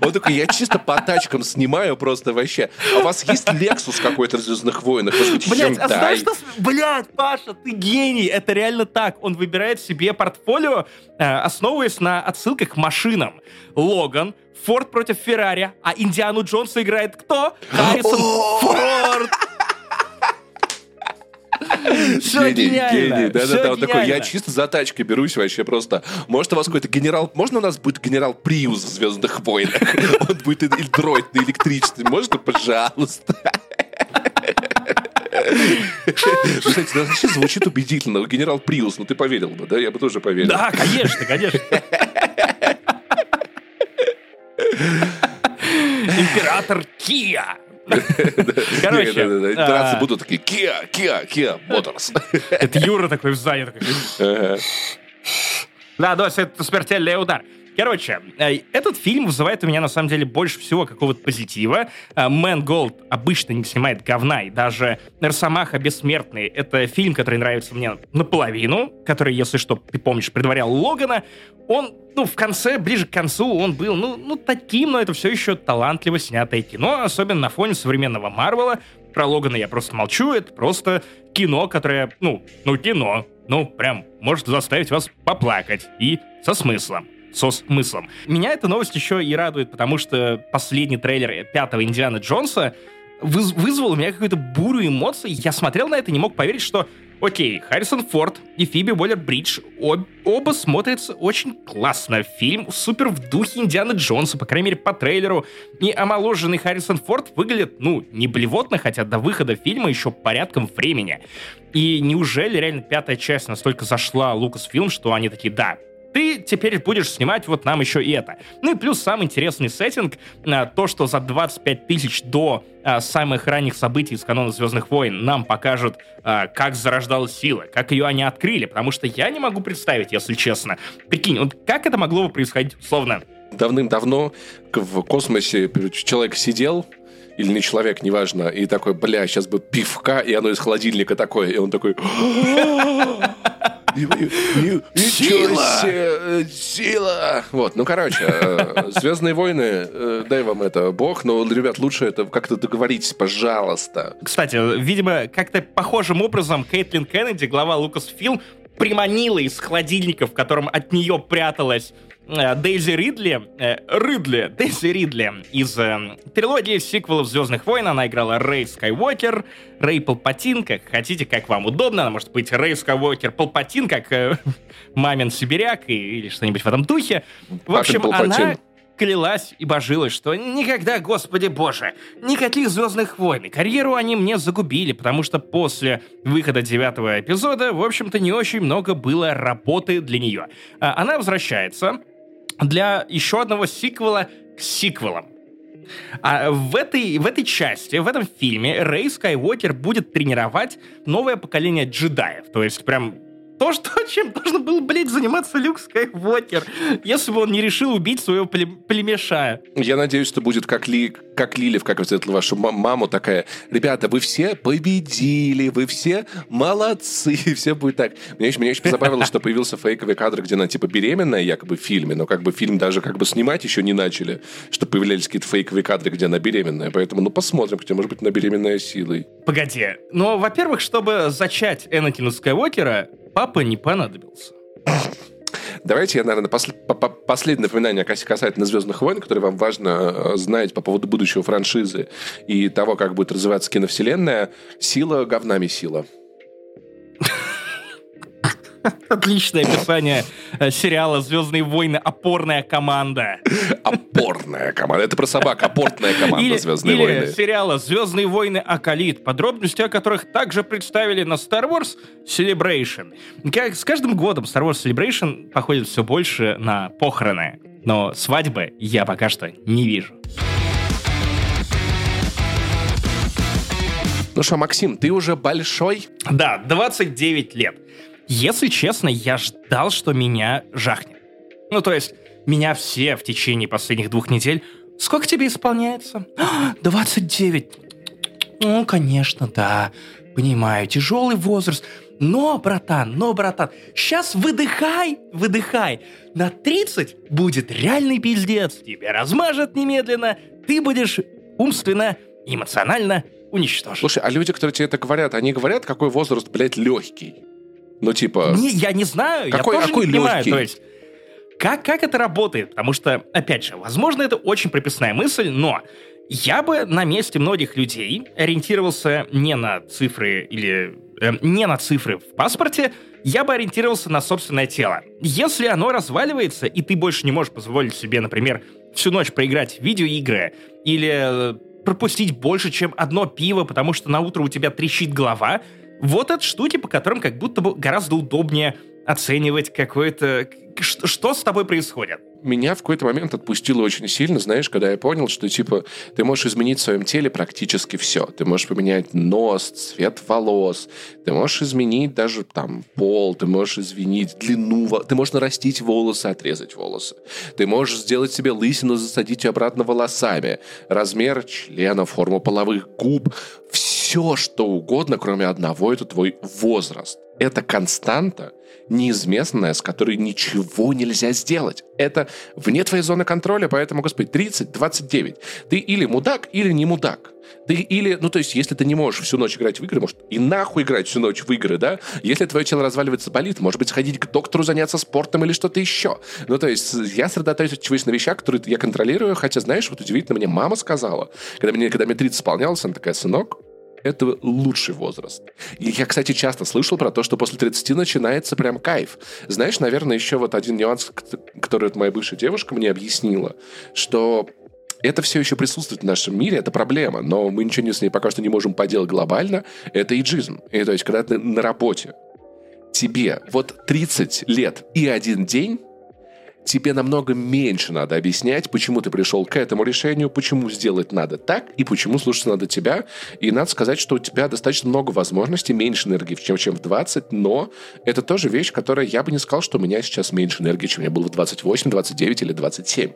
Он такой, я чисто по тачкам снимаю просто вообще. А у вас есть Лексус какой-то в «Звездных войнах»? Блять, а знаешь что? Блять, Паша, ты гений! Это реально так. Он выбирает себе портфолио, э, основываясь на отсылках к машинам. Логан, Форд против Феррари, а Индиану Джонса играет кто? Харрисон Форд! Все гениально. Да, да, да. Он такой, я чисто за тачкой берусь вообще просто. Может, у вас какой-то генерал... Можно у нас будет генерал Приус в «Звездных войнах»? Он будет или дроид на электричестве. Можно, пожалуйста? Кстати, да, вообще звучит убедительно. Генерал Приус, ну ты поверил бы, да? Я бы тоже поверил. Да, конечно, конечно. Император Кия. Короче. Императоры будут такие, Киа, Киа, Киа, Моторс. Это Юра такой в здании. Да, да, это смертельный удар. Короче, э, этот фильм вызывает у меня на самом деле больше всего какого-то позитива. Э, Мэнголд обычно не снимает говна, и даже Росомаха Бессмертный — это фильм, который нравится мне наполовину, который, если что, ты помнишь, предварял Логана. Он, ну, в конце, ближе к концу, он был, ну, ну таким, но это все еще талантливо снятое кино, особенно на фоне современного Марвела. Про Логана я просто молчу, это просто кино, которое, ну, ну, кино, ну, прям может заставить вас поплакать и со смыслом со смыслом. Меня эта новость еще и радует, потому что последний трейлер пятого Индиана Джонса выз вызвал у меня какую-то бурю эмоций. Я смотрел на это и не мог поверить, что Окей, Харрисон Форд и Фиби Уоллер-Бридж об, оба смотрятся очень классно. Фильм супер в духе Индианы Джонса, по крайней мере, по трейлеру. И омоложенный Харрисон Форд выглядит, ну, не блевотно, хотя до выхода фильма еще порядком времени. И неужели реально пятая часть настолько зашла Лукас Фильм, что они такие, да, ты теперь будешь снимать вот нам еще и это. Ну и плюс самый интересный сеттинг, а, то, что за 25 тысяч до а, самых ранних событий из канона Звездных войн нам покажут, а, как зарождалась сила, как ее они открыли, потому что я не могу представить, если честно. Прикинь, вот как это могло бы происходить, условно, давным-давно в космосе человек сидел, или не человек, неважно, и такой, бля, сейчас бы пивка, и оно из холодильника такое, и он такой... Сила! Э, сила! Вот, ну, короче, э, «Звездные войны», э, дай вам это бог, но, ребят, лучше это как-то договоритесь, пожалуйста. Кстати, видимо, как-то похожим образом Кейтлин Кеннеди, глава Lucasfilm, приманила из холодильника, в котором от нее пряталась Э, Дейзи Ридли, э, Ридли, Дейзи Ридли из э, трилогии сиквелов «Звездных войн». Она играла Рэй Скайуокер, Рэй Палпатин, как хотите, как вам удобно. Она может быть Рэй Скайуокер Палпатин, как э, мамин сибиряк и, или что-нибудь в этом духе. В общем, она клялась и божилась, что никогда, господи боже, никаких «Звездных войн». Карьеру они мне загубили, потому что после выхода девятого эпизода, в общем-то, не очень много было работы для нее. А она возвращается, для еще одного сиквела к сиквелам. А в этой, в этой части, в этом фильме Рэй Скайуокер будет тренировать новое поколение джедаев. То есть прям то, что, чем должен был, блядь, заниматься Люк Скайуокер, если бы он не решил убить своего племеша. Я надеюсь, что будет как, Ли, как Лилив, как встретила вашу маму, такая, ребята, вы все победили, вы все молодцы, все будет так. Меня, меня очень позабавило, что появился фейковый кадр, где она, типа, беременная, якобы, в фильме, но как бы фильм даже как бы снимать еще не начали, что появлялись какие-то фейковые кадры, где она беременная. Поэтому, ну, посмотрим, где, может быть, она беременная силой. Погоди. Ну, во-первых, чтобы зачать Энакина Скайуокера, папа не понадобился. Давайте я, наверное, пос последнее напоминание касательно «Звездных войн», которое вам важно э, знать по поводу будущего франшизы и того, как будет развиваться киновселенная. Сила говнами сила. Отличное описание э, сериала «Звездные войны. Опорная команда». Опорная команда. Это про собак. Опорная команда Или, «Звездные или войны». сериала «Звездные войны. Акалит», подробности о которых также представили на Star Wars Celebration. Как с каждым годом Star Wars Celebration походит все больше на похороны. Но свадьбы я пока что не вижу. Ну что, Максим, ты уже большой? Да, 29 лет. Если честно, я ждал, что меня жахнет. Ну, то есть, меня все в течение последних двух недель... Сколько тебе исполняется? «А, 29. Ну, конечно, да. Понимаю, тяжелый возраст. Но, братан, но, братан, сейчас выдыхай, выдыхай. На 30 будет реальный пиздец. Тебя размажет немедленно. Ты будешь умственно, эмоционально уничтожен. Слушай, а люди, которые тебе это говорят, они говорят, какой возраст, блядь, легкий? Ну, типа... Не, я не знаю, Какой- я тоже какой не понимаю. легкий? То есть, как, как это работает? Потому что, опять же, возможно, это очень прописная мысль, но я бы на месте многих людей ориентировался не на цифры или э, не на цифры в паспорте, я бы ориентировался на собственное тело. Если оно разваливается, и ты больше не можешь позволить себе, например, всю ночь проиграть в видеоигры или э, пропустить больше, чем одно пиво, потому что на утро у тебя трещит голова, вот это штуки, по которым как будто бы гораздо удобнее оценивать какое-то... Что, что с тобой происходит? Меня в какой-то момент отпустило очень сильно, знаешь, когда я понял, что, типа, ты можешь изменить в своем теле практически все. Ты можешь поменять нос, цвет волос, ты можешь изменить даже, там, пол, ты можешь изменить длину, ты можешь нарастить волосы, отрезать волосы. Ты можешь сделать себе лысину, засадить ее обратно волосами. Размер члена, форму половых губ. Все, что угодно, кроме одного, это твой возраст. Это константа, неизвестная, с которой ничего нельзя сделать. Это вне твоей зоны контроля, поэтому, господи, 30, 29. Ты или мудак, или не мудак. Ты или, ну то есть, если ты не можешь всю ночь играть в игры, может, и нахуй играть всю ночь в игры, да? Если твое тело разваливается, болит, может быть, сходить к доктору, заняться спортом или что-то еще. Ну то есть, я сосредотачиваюсь на вещах, которые я контролирую, хотя, знаешь, вот удивительно, мне мама сказала, когда мне, когда мне 30 исполнялось, она такая, сынок, это лучший возраст. И я, кстати, часто слышал про то, что после 30 начинается прям кайф. Знаешь, наверное, еще вот один нюанс, который вот моя бывшая девушка мне объяснила, что это все еще присутствует в нашем мире, это проблема, но мы ничего с ней пока что не можем поделать глобально, это иджизм. И то есть, когда ты на работе, тебе вот 30 лет и один день, тебе намного меньше надо объяснять, почему ты пришел к этому решению, почему сделать надо так и почему слушаться надо тебя. И надо сказать, что у тебя достаточно много возможностей, меньше энергии, чем, чем в 20, но это тоже вещь, которая я бы не сказал, что у меня сейчас меньше энергии, чем у меня было в 28, 29 или 27.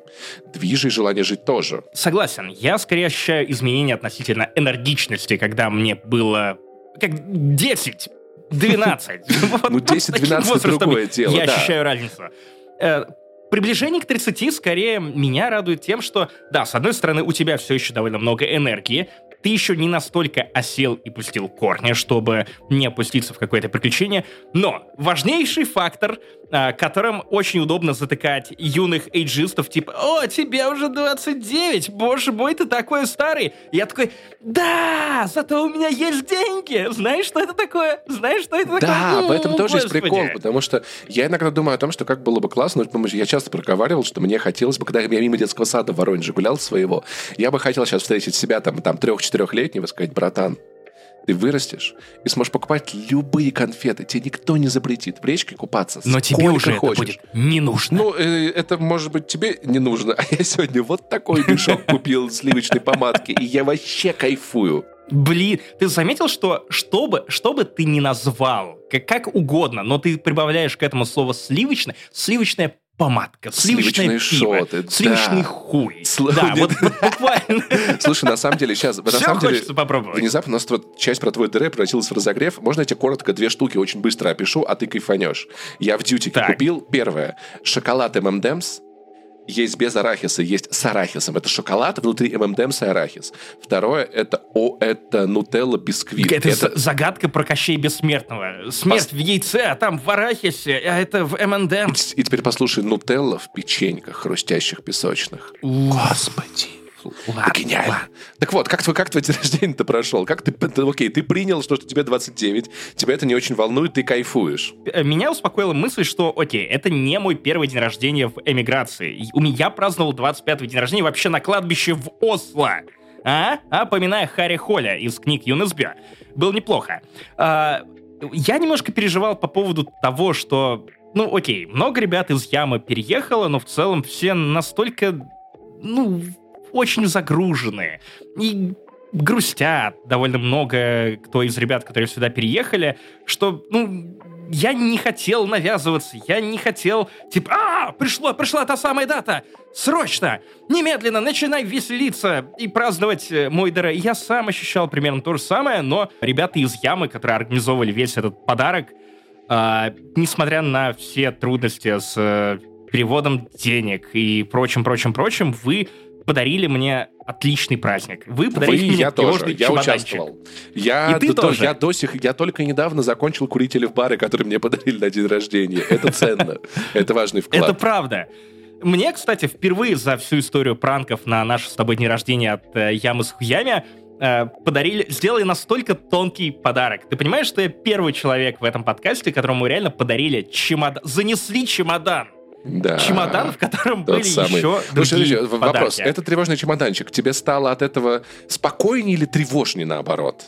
Движи и желание жить тоже. Согласен, я скорее ощущаю изменения относительно энергичности, когда мне было как 10, 12. Вот Ну, с таким 10-12 возрастом другое дело, Я ощущаю разницу. Приближение к 30 скорее меня радует тем, что, да, с одной стороны, у тебя все еще довольно много энергии, ты еще не настолько осел и пустил корни, чтобы не опуститься в какое-то приключение. Но важнейший фактор, а, которым очень удобно затыкать юных эйджистов, типа «О, тебе уже 29, боже мой, ты такой старый!» Я такой «Да, зато у меня есть деньги! Знаешь, что это такое? Знаешь, что это такое?» Да, в этом тоже Господи. есть прикол, потому что я иногда думаю о том, что как было бы классно, потому что я часто проговаривал, что мне хотелось бы, когда я мимо детского сада в Воронеже гулял своего, я бы хотел сейчас встретить себя там, там трех 24-летнего, сказать, братан, ты вырастешь и сможешь покупать любые конфеты. Тебе никто не запретит в речке купаться. Но тебе уже хочешь. это будет не нужно. Ну, э, это, может быть, тебе не нужно. А я сегодня вот такой мешок купил сливочной помадки, и я вообще кайфую. Блин, ты заметил, что чтобы, чтобы ты не назвал, как, как угодно, но ты прибавляешь к этому слово «сливочное», сливочная помадка, сливочное Сливочные пиво, шоты, да. сливочный хуй. Сл- Да, вот, буквально. Слушай, на самом деле, сейчас, на Всё самом деле, хочется попробовать. внезапно у нас вот часть про твой ДР превратилась в разогрев. Можно я тебе коротко две штуки очень быстро опишу, а ты кайфанешь? Я в дьютике купил первое. Шоколад M&M's. Есть без арахиса, есть с арахисом. Это шоколад, внутри M&M's и арахис. Второе, это, о, это нутелла бисквит. Это, Это- за- загадка про Кощей Бессмертного. Смерть в яйце, а там в арахисе, а это в M&M. И теперь послушай, нутелла в печеньках хрустящих песочных. Господи. Ладно, Гениально. Ладно. Так вот, как, твой, как твой день рождения-то прошел? Как ты, ты, окей, ты принял, что, что тебе 29, тебя это не очень волнует, ты кайфуешь. Э, меня успокоила мысль, что, окей, это не мой первый день рождения в эмиграции. У меня праздновал 25-й день рождения вообще на кладбище в Осло. А? А, поминая Харри Холля из книг ЮНСБ. Было неплохо. А, я немножко переживал по поводу того, что ну, окей, много ребят из Ямы переехало, но в целом все настолько, ну, очень загружены. И грустят довольно много кто из ребят, которые сюда переехали, что, ну, я не хотел навязываться, я не хотел, типа, а, пришло, пришла та самая дата, срочно, немедленно начинай веселиться и праздновать э, мой дара. Я сам ощущал примерно то же самое, но ребята из Ямы, которые организовывали весь этот подарок, э, несмотря на все трудности с э, переводом денег и прочим, прочим, прочим, вы подарили мне отличный праздник. Вы подарили Вы, мне я тоже, я участвовал. Я, и ты до, тоже. Я, до сих, я только недавно закончил курители в бары, которые мне подарили на день рождения. Это ценно. Это важный вклад. Это правда. Мне, кстати, впервые за всю историю пранков на наше с тобой день рождения от э, Ямы с Хуями э, подарили, сделали настолько тонкий подарок. Ты понимаешь, что я первый человек в этом подкасте, которому реально подарили чемодан, занесли чемодан. Да. Чемодан, в котором Тот были самый. еще другие Слушай, подарки. Вопрос. Это тревожный чемоданчик. Тебе стало от этого спокойнее или тревожнее наоборот?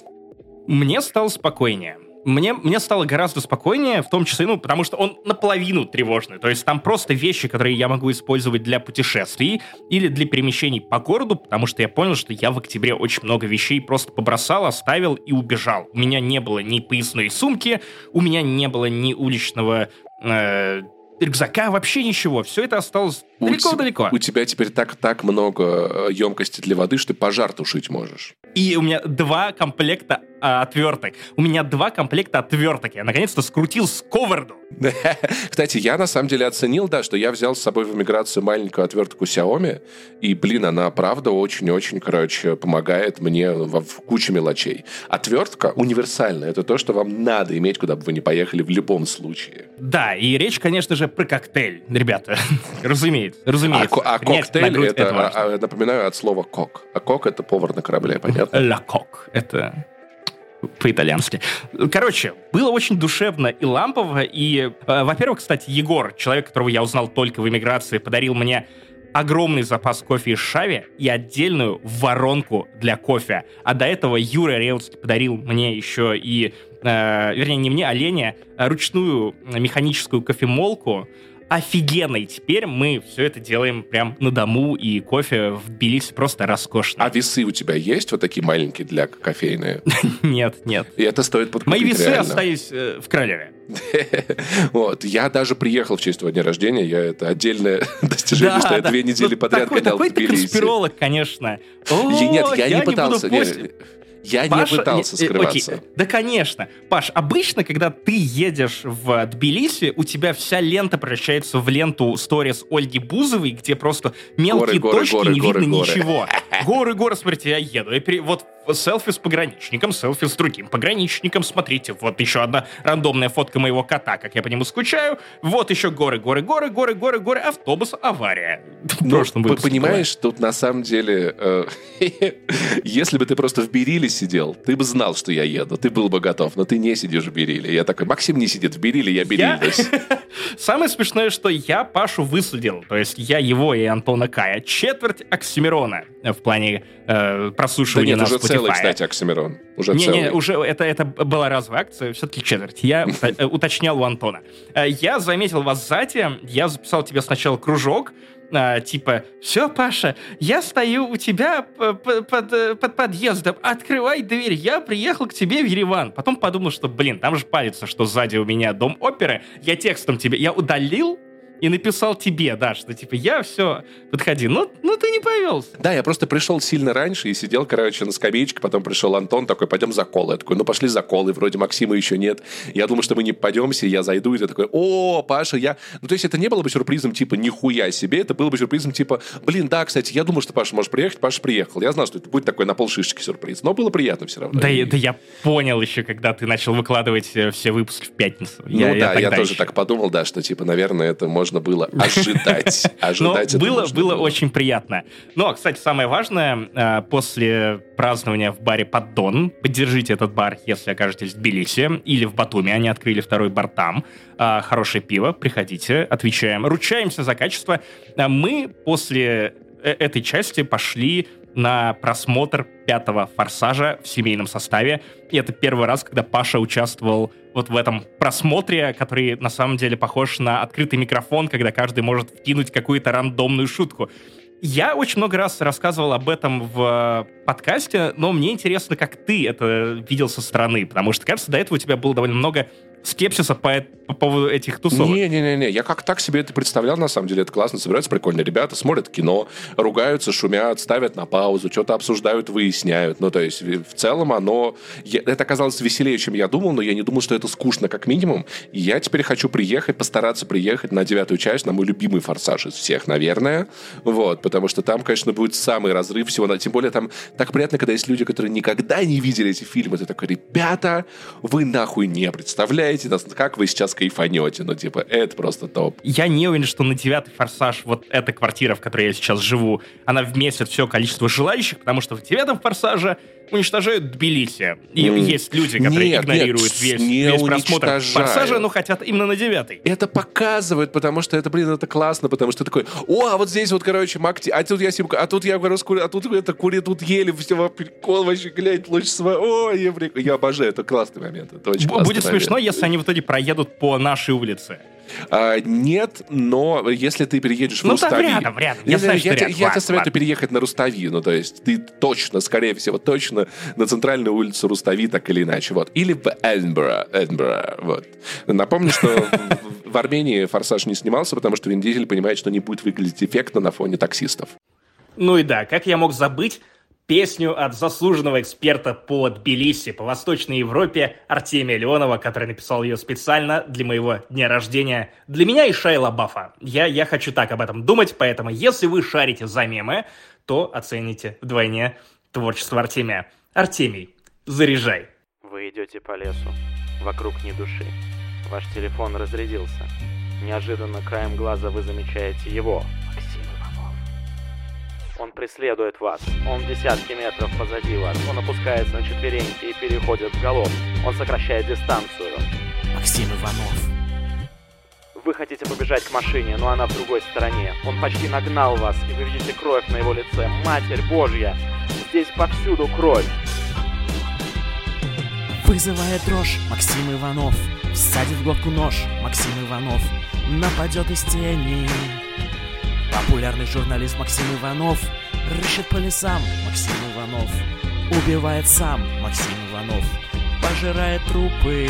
Мне стало спокойнее. Мне, мне стало гораздо спокойнее, в том числе, ну, потому что он наполовину тревожный. То есть там просто вещи, которые я могу использовать для путешествий или для перемещений по городу, потому что я понял, что я в октябре очень много вещей просто побросал, оставил и убежал. У меня не было ни поясной сумки, у меня не было ни уличного э, рюкзака, вообще ничего. Все это осталось далеко-далеко. У, у тебя теперь так, так много э, емкости для воды, что ты пожар тушить можешь. И у меня два комплекта а, отверток. У меня два комплекта отверток. Я наконец-то скрутил сковороду. Кстати, я на самом деле оценил, да, что я взял с собой в эмиграцию маленькую отвертку Xiaomi, и, блин, она, правда, очень-очень, короче, помогает мне в, куче мелочей. Отвертка универсальная. Это то, что вам надо иметь, куда бы вы ни поехали в любом случае. Да, и речь, конечно же, про коктейль, ребята. разумеется, разумеется. А, а коктейль, это, это а, напоминаю, от слова кок. А кок — это повар на корабле, понятно? Ла кок. Это по-итальянски. Короче, было очень душевно и лампово, и, э, во-первых, кстати, Егор, человек, которого я узнал только в эмиграции, подарил мне огромный запас кофе из Шави и отдельную воронку для кофе. А до этого Юра Реутский подарил мне еще и, э, вернее, не мне, а Лене, ручную механическую кофемолку, офигенной. Теперь мы все это делаем прям на дому, и кофе в Тбилиси просто роскошно. А весы у тебя есть вот такие маленькие для кофейные? Нет, нет. И это стоит подкупить Мои весы остались э, в Королеве. Вот. Я даже приехал в честь твоего дня рождения. Я это отдельное достижение, что я две недели подряд гонял в Тбилиси. Такой ты конспиролог, конечно. Нет, я не пытался. Я Паша, не пытался не, скрываться. Окей. Да, конечно. Паш, обычно, когда ты едешь в Тбилиси, у тебя вся лента превращается в ленту сторис Ольги Бузовой, где просто мелкие горы, точки, горы, не горы, видно горы. ничего. Горы, горы, смотрите, я еду. Я пере... Вот селфи с пограничником, селфи с другим пограничником. Смотрите, вот еще одна рандомная фотка моего кота, как я по нему скучаю. Вот еще горы, горы, горы, горы, горы, горы, автобус, авария. В ну, прошлом выпуске. Понимаешь, тут на самом деле, э, если бы ты просто в Бериле сидел, ты бы знал, что я еду, ты был бы готов, но ты не сидишь в Бериле. Я такой, Максим не сидит в Бериле, я берилась. Самое смешное, что я Пашу высадил, то есть я его и Антона Кая, четверть Оксимирона в плане э, прослушивания да нет, на целый, кстати, Оксимирон. Уже не, целый. Не, уже это, это была разовая акция, все-таки четверть. Я э, уточнял у Антона. Э, я заметил вас сзади, я записал тебе сначала кружок, а, типа, все, Паша, я стою у тебя под, под, под подъездом, открывай дверь, я приехал к тебе в Ереван. Потом подумал, что, блин, там же палится, что сзади у меня дом оперы, я текстом тебе, я удалил и написал тебе, да, что типа я все, подходи. Ну, ну ты не повелся. Да, я просто пришел сильно раньше и сидел, короче, на скамеечке, потом пришел Антон такой, пойдем за колы. Я такой, ну пошли за колы, вроде Максима еще нет. Я думал, что мы не пойдемся, я зайду, и ты такой, о, Паша, я... Ну то есть это не было бы сюрпризом типа нихуя себе, это было бы сюрпризом типа, блин, да, кстати, я думал, что Паша может приехать, Паша приехал. Я знал, что это будет такой на полшишечки сюрприз, но было приятно все равно. Да, и... да я понял еще, когда ты начал выкладывать э, все выпуски в пятницу. Ну я, да, я, я тоже еще. так подумал, да, что типа, наверное, это может можно было ожидать. Ожидать было, было очень приятно. Но, кстати, самое важное, э, после празднования в баре «Поддон», поддержите этот бар, если окажетесь в Тбилиси или в Батуми, они открыли второй бар там, э, хорошее пиво, приходите, отвечаем, ручаемся за качество. Э, мы после этой части пошли на просмотр пятого «Форсажа» в семейном составе. И это первый раз, когда Паша участвовал вот в этом просмотре, который на самом деле похож на открытый микрофон, когда каждый может вкинуть какую-то рандомную шутку. Я очень много раз рассказывал об этом в подкасте, но мне интересно, как ты это видел со стороны, потому что, кажется, до этого у тебя было довольно много скепсиса по, по поводу этих тусовок. Не-не-не, я как так себе это представлял, на самом деле, это классно, собираются прикольные ребята, смотрят кино, ругаются, шумят, ставят на паузу, что-то обсуждают, выясняют. Ну, то есть, в целом оно... Это оказалось веселее, чем я думал, но я не думал, что это скучно, как минимум. И я теперь хочу приехать, постараться приехать на девятую часть, на мой любимый «Форсаж» из всех, наверное. Вот, потому что там, конечно, будет самый разрыв всего. Тем более там так приятно, когда есть люди, которые никогда не видели эти фильмы. Ты такой, ребята, вы нахуй не представляете, представляете, как вы сейчас кайфанете. Ну, типа, это просто топ. Я не уверен, что на девятый форсаж вот эта квартира, в которой я сейчас живу, она вместит все количество желающих, потому что в девятом форсаже уничтожают Тбилиси. И mm. есть люди, которые нет, игнорируют нет, весь, не весь просмотр «Форсажа», но хотят именно на девятый. Это показывает, потому что это, блин, это классно, потому что такой, о, а вот здесь вот, короче, Макти, а тут я симка, а тут я, говорю, а тут это кури, тут ели, все, прикол вообще, глянь, лучше своего, о, я, я обожаю, это классный момент, это очень Будет момент. смешно, если они в итоге проедут по нашей улице. А, нет, но если ты переедешь в ну, Рустави... Ну, рядом, рядом. Я, знаю, я, я, я тебе советую переехать на Рустави. Ну, то есть ты точно, скорее всего, точно на центральную улицу Рустави, так или иначе. Вот. Или в Эдинбург. Эдинбург вот. Напомню, что в Армении «Форсаж» не снимался, потому что Вин Дизель понимает, что не будет выглядеть эффектно на фоне таксистов. Ну и да, как я мог забыть песню от заслуженного эксперта по Тбилиси, по Восточной Европе Артемия Леонова, который написал ее специально для моего дня рождения, для меня и Шайла Бафа. Я, я хочу так об этом думать, поэтому если вы шарите за мемы, то оцените вдвойне творчество Артемия. Артемий, заряжай. Вы идете по лесу, вокруг ни души. Ваш телефон разрядился. Неожиданно краем глаза вы замечаете его, он преследует вас. Он десятки метров позади вас. Он опускается на четвереньки и переходит в галоп. Он сокращает дистанцию. Максим Иванов. Вы хотите побежать к машине, но она в другой стороне. Он почти нагнал вас, и вы видите кровь на его лице. Матерь Божья! Здесь повсюду кровь. Вызывая дрожь, Максим Иванов. Всадит в глотку нож, Максим Иванов. Нападет из тени. Популярный журналист Максим Иванов рыщет по лесам Максим Иванов Убивает сам Максим Иванов Пожирает трупы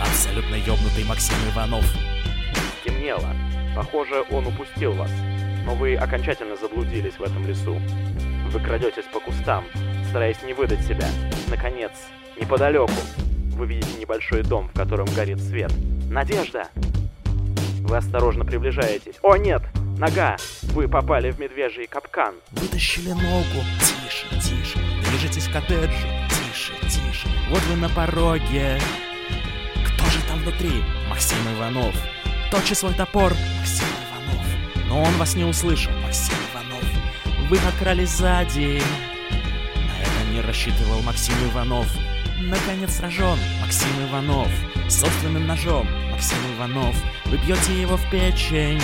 Абсолютно ёбнутый Максим Иванов Темнело. Похоже, он упустил вас. Но вы окончательно заблудились в этом лесу. Вы крадетесь по кустам, стараясь не выдать себя. Наконец, неподалеку, вы видите небольшой дом, в котором горит свет. Надежда! Вы осторожно приближаетесь. О, нет! Нога! Вы попали в медвежий капкан. Вытащили ногу. Тише, тише. Движетесь к коттеджу. Тише, тише. Вот вы на пороге. Кто же там внутри? Максим Иванов. Точи свой топор. Максим Иванов. Но он вас не услышал. Максим Иванов. Вы подкрались сзади. На это не рассчитывал Максим Иванов. Наконец сражен Максим Иванов. Собственным ножом Максим Иванов. Вы бьете его в печень.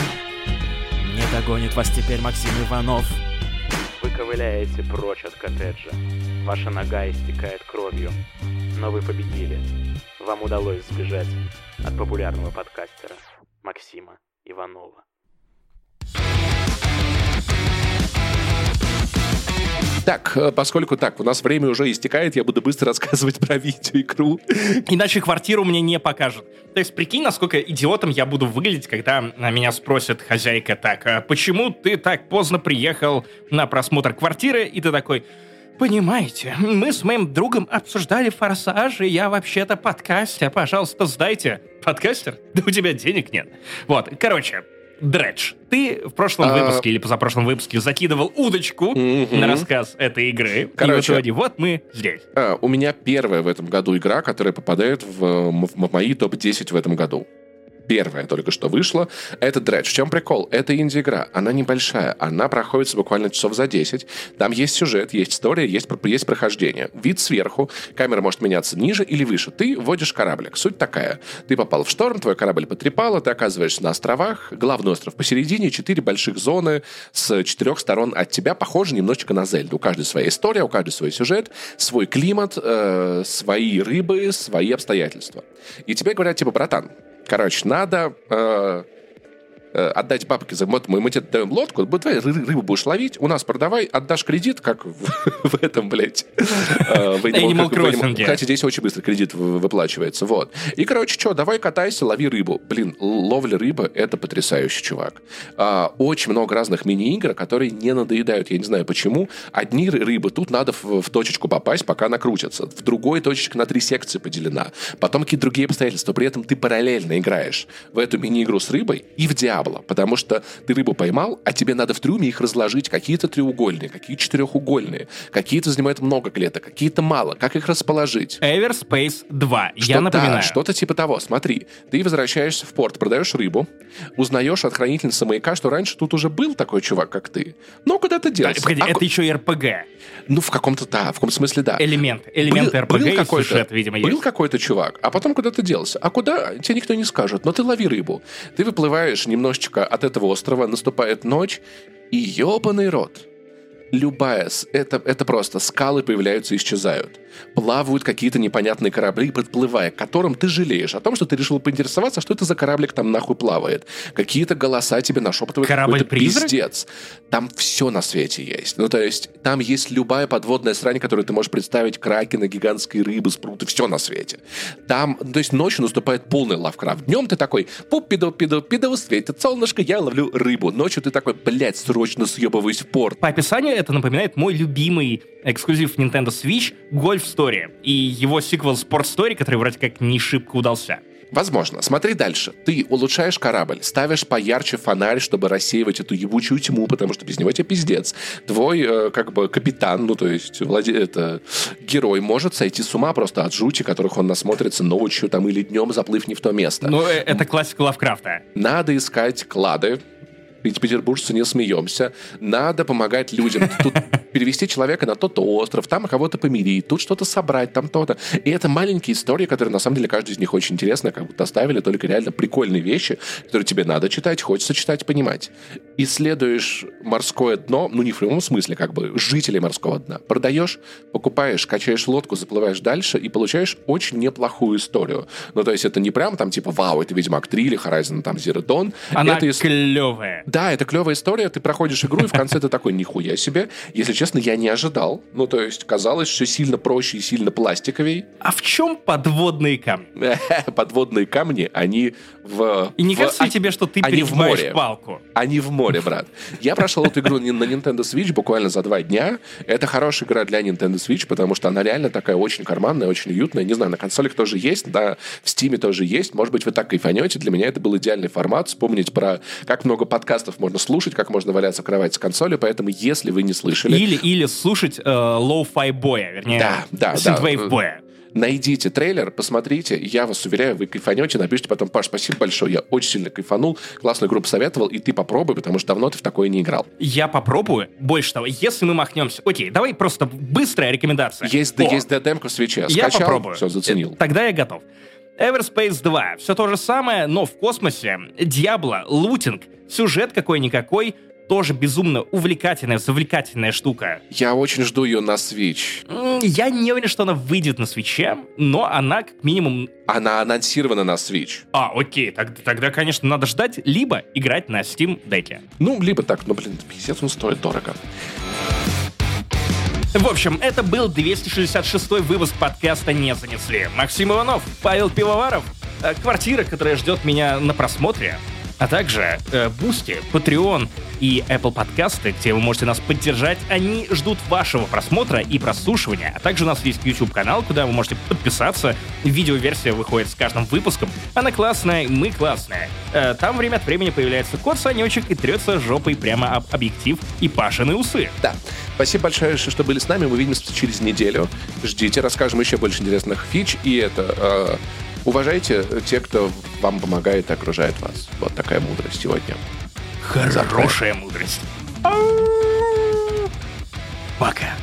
Не догонит вас теперь Максим Иванов. Вы ковыляете прочь от коттеджа. Ваша нога истекает кровью. Но вы победили. Вам удалось сбежать от популярного подкастера Максима Так, э, поскольку так, у нас время уже истекает, я буду быстро рассказывать про видеоигру. Иначе квартиру мне не покажут. То есть прикинь, насколько идиотом я буду выглядеть, когда меня спросит хозяйка так, а почему ты так поздно приехал на просмотр квартиры, и ты такой... Понимаете, мы с моим другом обсуждали форсаж, и я вообще-то подкастер. Пожалуйста, сдайте. Подкастер? Да у тебя денег нет. Вот, короче, Дредж, ты в прошлом а... выпуске или позапрошлом выпуске закидывал удочку mm-hmm. на рассказ этой игры. Короче, и в итоге вот мы здесь. А, у меня первая в этом году игра, которая попадает в, в, в мои топ-10 в этом году. Первая только что вышла. Это Dredge. В чем прикол? Это инди-игра. Она небольшая. Она проходится буквально часов за 10. Там есть сюжет, есть история, есть, есть прохождение. Вид сверху. Камера может меняться ниже или выше. Ты вводишь кораблик. Суть такая. Ты попал в шторм, твой корабль потрепало, ты оказываешься на островах. Главный остров посередине, четыре больших зоны с четырех сторон от тебя. Похоже немножечко на Зельду. У каждой своя история, у каждой свой сюжет, свой климат, э, свои рыбы, свои обстоятельства. И тебе говорят, типа, братан, короче, надо э, отдать бабки за вот мы, мы тебе даем лодку, давай рыбу будешь ловить, у нас продавай, отдашь кредит, как в, в этом, блядь. Э, Animal Crossing. Кстати, здесь очень быстро кредит выплачивается, вот. И, короче, что, давай катайся, лови рыбу. Блин, ловля рыбы — это потрясающий чувак. А, очень много разных мини-игр, которые не надоедают, я не знаю почему. Одни рыбы, тут надо в, в точечку попасть, пока она крутится. В другой точечка на три секции поделена. Потом какие-то другие обстоятельства. При этом ты параллельно играешь в эту мини-игру с рыбой и в Диабло Диабло, потому что ты рыбу поймал, а тебе надо в трюме их разложить. Какие-то треугольные, какие четырехугольные, какие-то занимают много клеток, какие-то мало. Как их расположить? Everspace 2, что, я напоминаю. Да, что-то типа того. Смотри, ты возвращаешься в порт, продаешь рыбу, узнаешь от хранительницы маяка, что раньше тут уже был такой чувак, как ты. Но куда ты делся? Погоди, а это еще и РПГ. Ну, в каком-то, да, в каком смысле, да. Элемент, элемент был, РПГ был и сюжет, видимо, Был есть. какой-то чувак, а потом куда ты делся? А куда? Тебе никто не скажет, но ты лови рыбу. Ты выплываешь немножечко от этого острова, наступает ночь, и ебаный рот. Любая, это, это просто скалы появляются и исчезают плавают какие-то непонятные корабли, подплывая к которым ты жалеешь о том, что ты решил поинтересоваться, что это за кораблик там нахуй плавает. Какие-то голоса тебе нашептывают Корабль пиздец. Там все на свете есть. Ну, то есть, там есть любая подводная срань, которую ты можешь представить, кракена, гигантские рыбы, спруты, все на свете. Там, то есть, ночью наступает полный лавкрафт. Днем ты такой, пуп, пидо, пидо, пидо, светит солнышко, я ловлю рыбу. Ночью ты такой, блядь, срочно съебываюсь в порт. По описанию это напоминает мой любимый эксклюзив Nintendo Switch Golf Story и его сиквел Sport Story, который вроде как не шибко удался. Возможно. Смотри дальше. Ты улучшаешь корабль, ставишь поярче фонарь, чтобы рассеивать эту ебучую тьму, потому что без него тебе пиздец. Твой, э, как бы, капитан, ну, то есть, владе... это, герой может сойти с ума просто от жути, которых он насмотрится ночью там или днем, заплыв не в то место. Ну, э, это классика Лавкрафта. Надо искать клады, петербуржцы не смеемся. Надо помогать людям. Тут перевести человека на тот остров, там кого-то помирить, тут что-то собрать, там то-то. И это маленькие истории, которые на самом деле каждый из них очень интересно, как будто оставили только реально прикольные вещи, которые тебе надо читать, хочется читать, понимать. Исследуешь морское дно, ну не в прямом смысле, как бы жителей морского дна. Продаешь, покупаешь, качаешь лодку, заплываешь дальше и получаешь очень неплохую историю. Ну то есть это не прям там типа вау, это Ведьмак 3 или Horizon там Zero Dawn. Она это клевая. Да, это клевая история, ты проходишь игру, и в конце ты такой, нихуя себе. Если честно, я не ожидал. Ну, то есть, казалось, все сильно проще и сильно пластиковей. А в чем подводные камни? Подводные камни, они в... И не кажется ли тебе, что ты они в море. палку? Они в море, брат. Я прошел эту игру на Nintendo Switch буквально за два дня. Это хорошая игра для Nintendo Switch, потому что она реально такая очень карманная, очень уютная. Не знаю, на консолях тоже есть, да, в Steam тоже есть. Может быть, вы так кайфанете. Для меня это был идеальный формат. Вспомнить про как много подкастов подкастов можно слушать, как можно валяться в кровати с консолью, поэтому если вы не слышали... Или, или слушать э, lo-fi боя, вернее, да, да, synthwave да. боя. Найдите трейлер, посмотрите, я вас уверяю, вы кайфанете, напишите потом, Паш, спасибо большое, я очень сильно кайфанул, классную группу советовал, и ты попробуй, потому что давно ты в такое не играл. Я попробую. Больше того, если мы махнемся... Окей, давай просто быстрая рекомендация. Есть, да, есть демка в свече. Скачал, я попробую. Все, заценил. Тогда я готов. Everspace 2. Все то же самое, но в космосе. Диабло, лутинг, сюжет какой-никакой, тоже безумно увлекательная, завлекательная штука. Я очень жду ее на Switch. Я не уверен, что она выйдет на Switch, но она как минимум... Она анонсирована на Switch. А, окей, тогда, тогда конечно, надо ждать, либо играть на Steam Deck. Ну, либо так, ну, блин, пиздец, он стоит дорого. В общем, это был 266 выпуск подкаста «Не занесли». Максим Иванов, Павел Пивоваров, э, квартира, которая ждет меня на просмотре, а также Boosty, э, Patreon и Apple Подкасты, где вы можете нас поддержать. Они ждут вашего просмотра и прослушивания. А также у нас есть YouTube-канал, куда вы можете подписаться. Видеоверсия выходит с каждым выпуском. Она классная, мы классные. Э, там время от времени появляется кот Санечек и трется жопой прямо об объектив и пашины усы. Да. Спасибо большое, что были с нами. Мы увидимся через неделю. Ждите, расскажем еще больше интересных фич. И это... Э Уважайте те, кто вам помогает и окружает вас. Вот такая мудрость сегодня. Хорошая мудрость. Пока.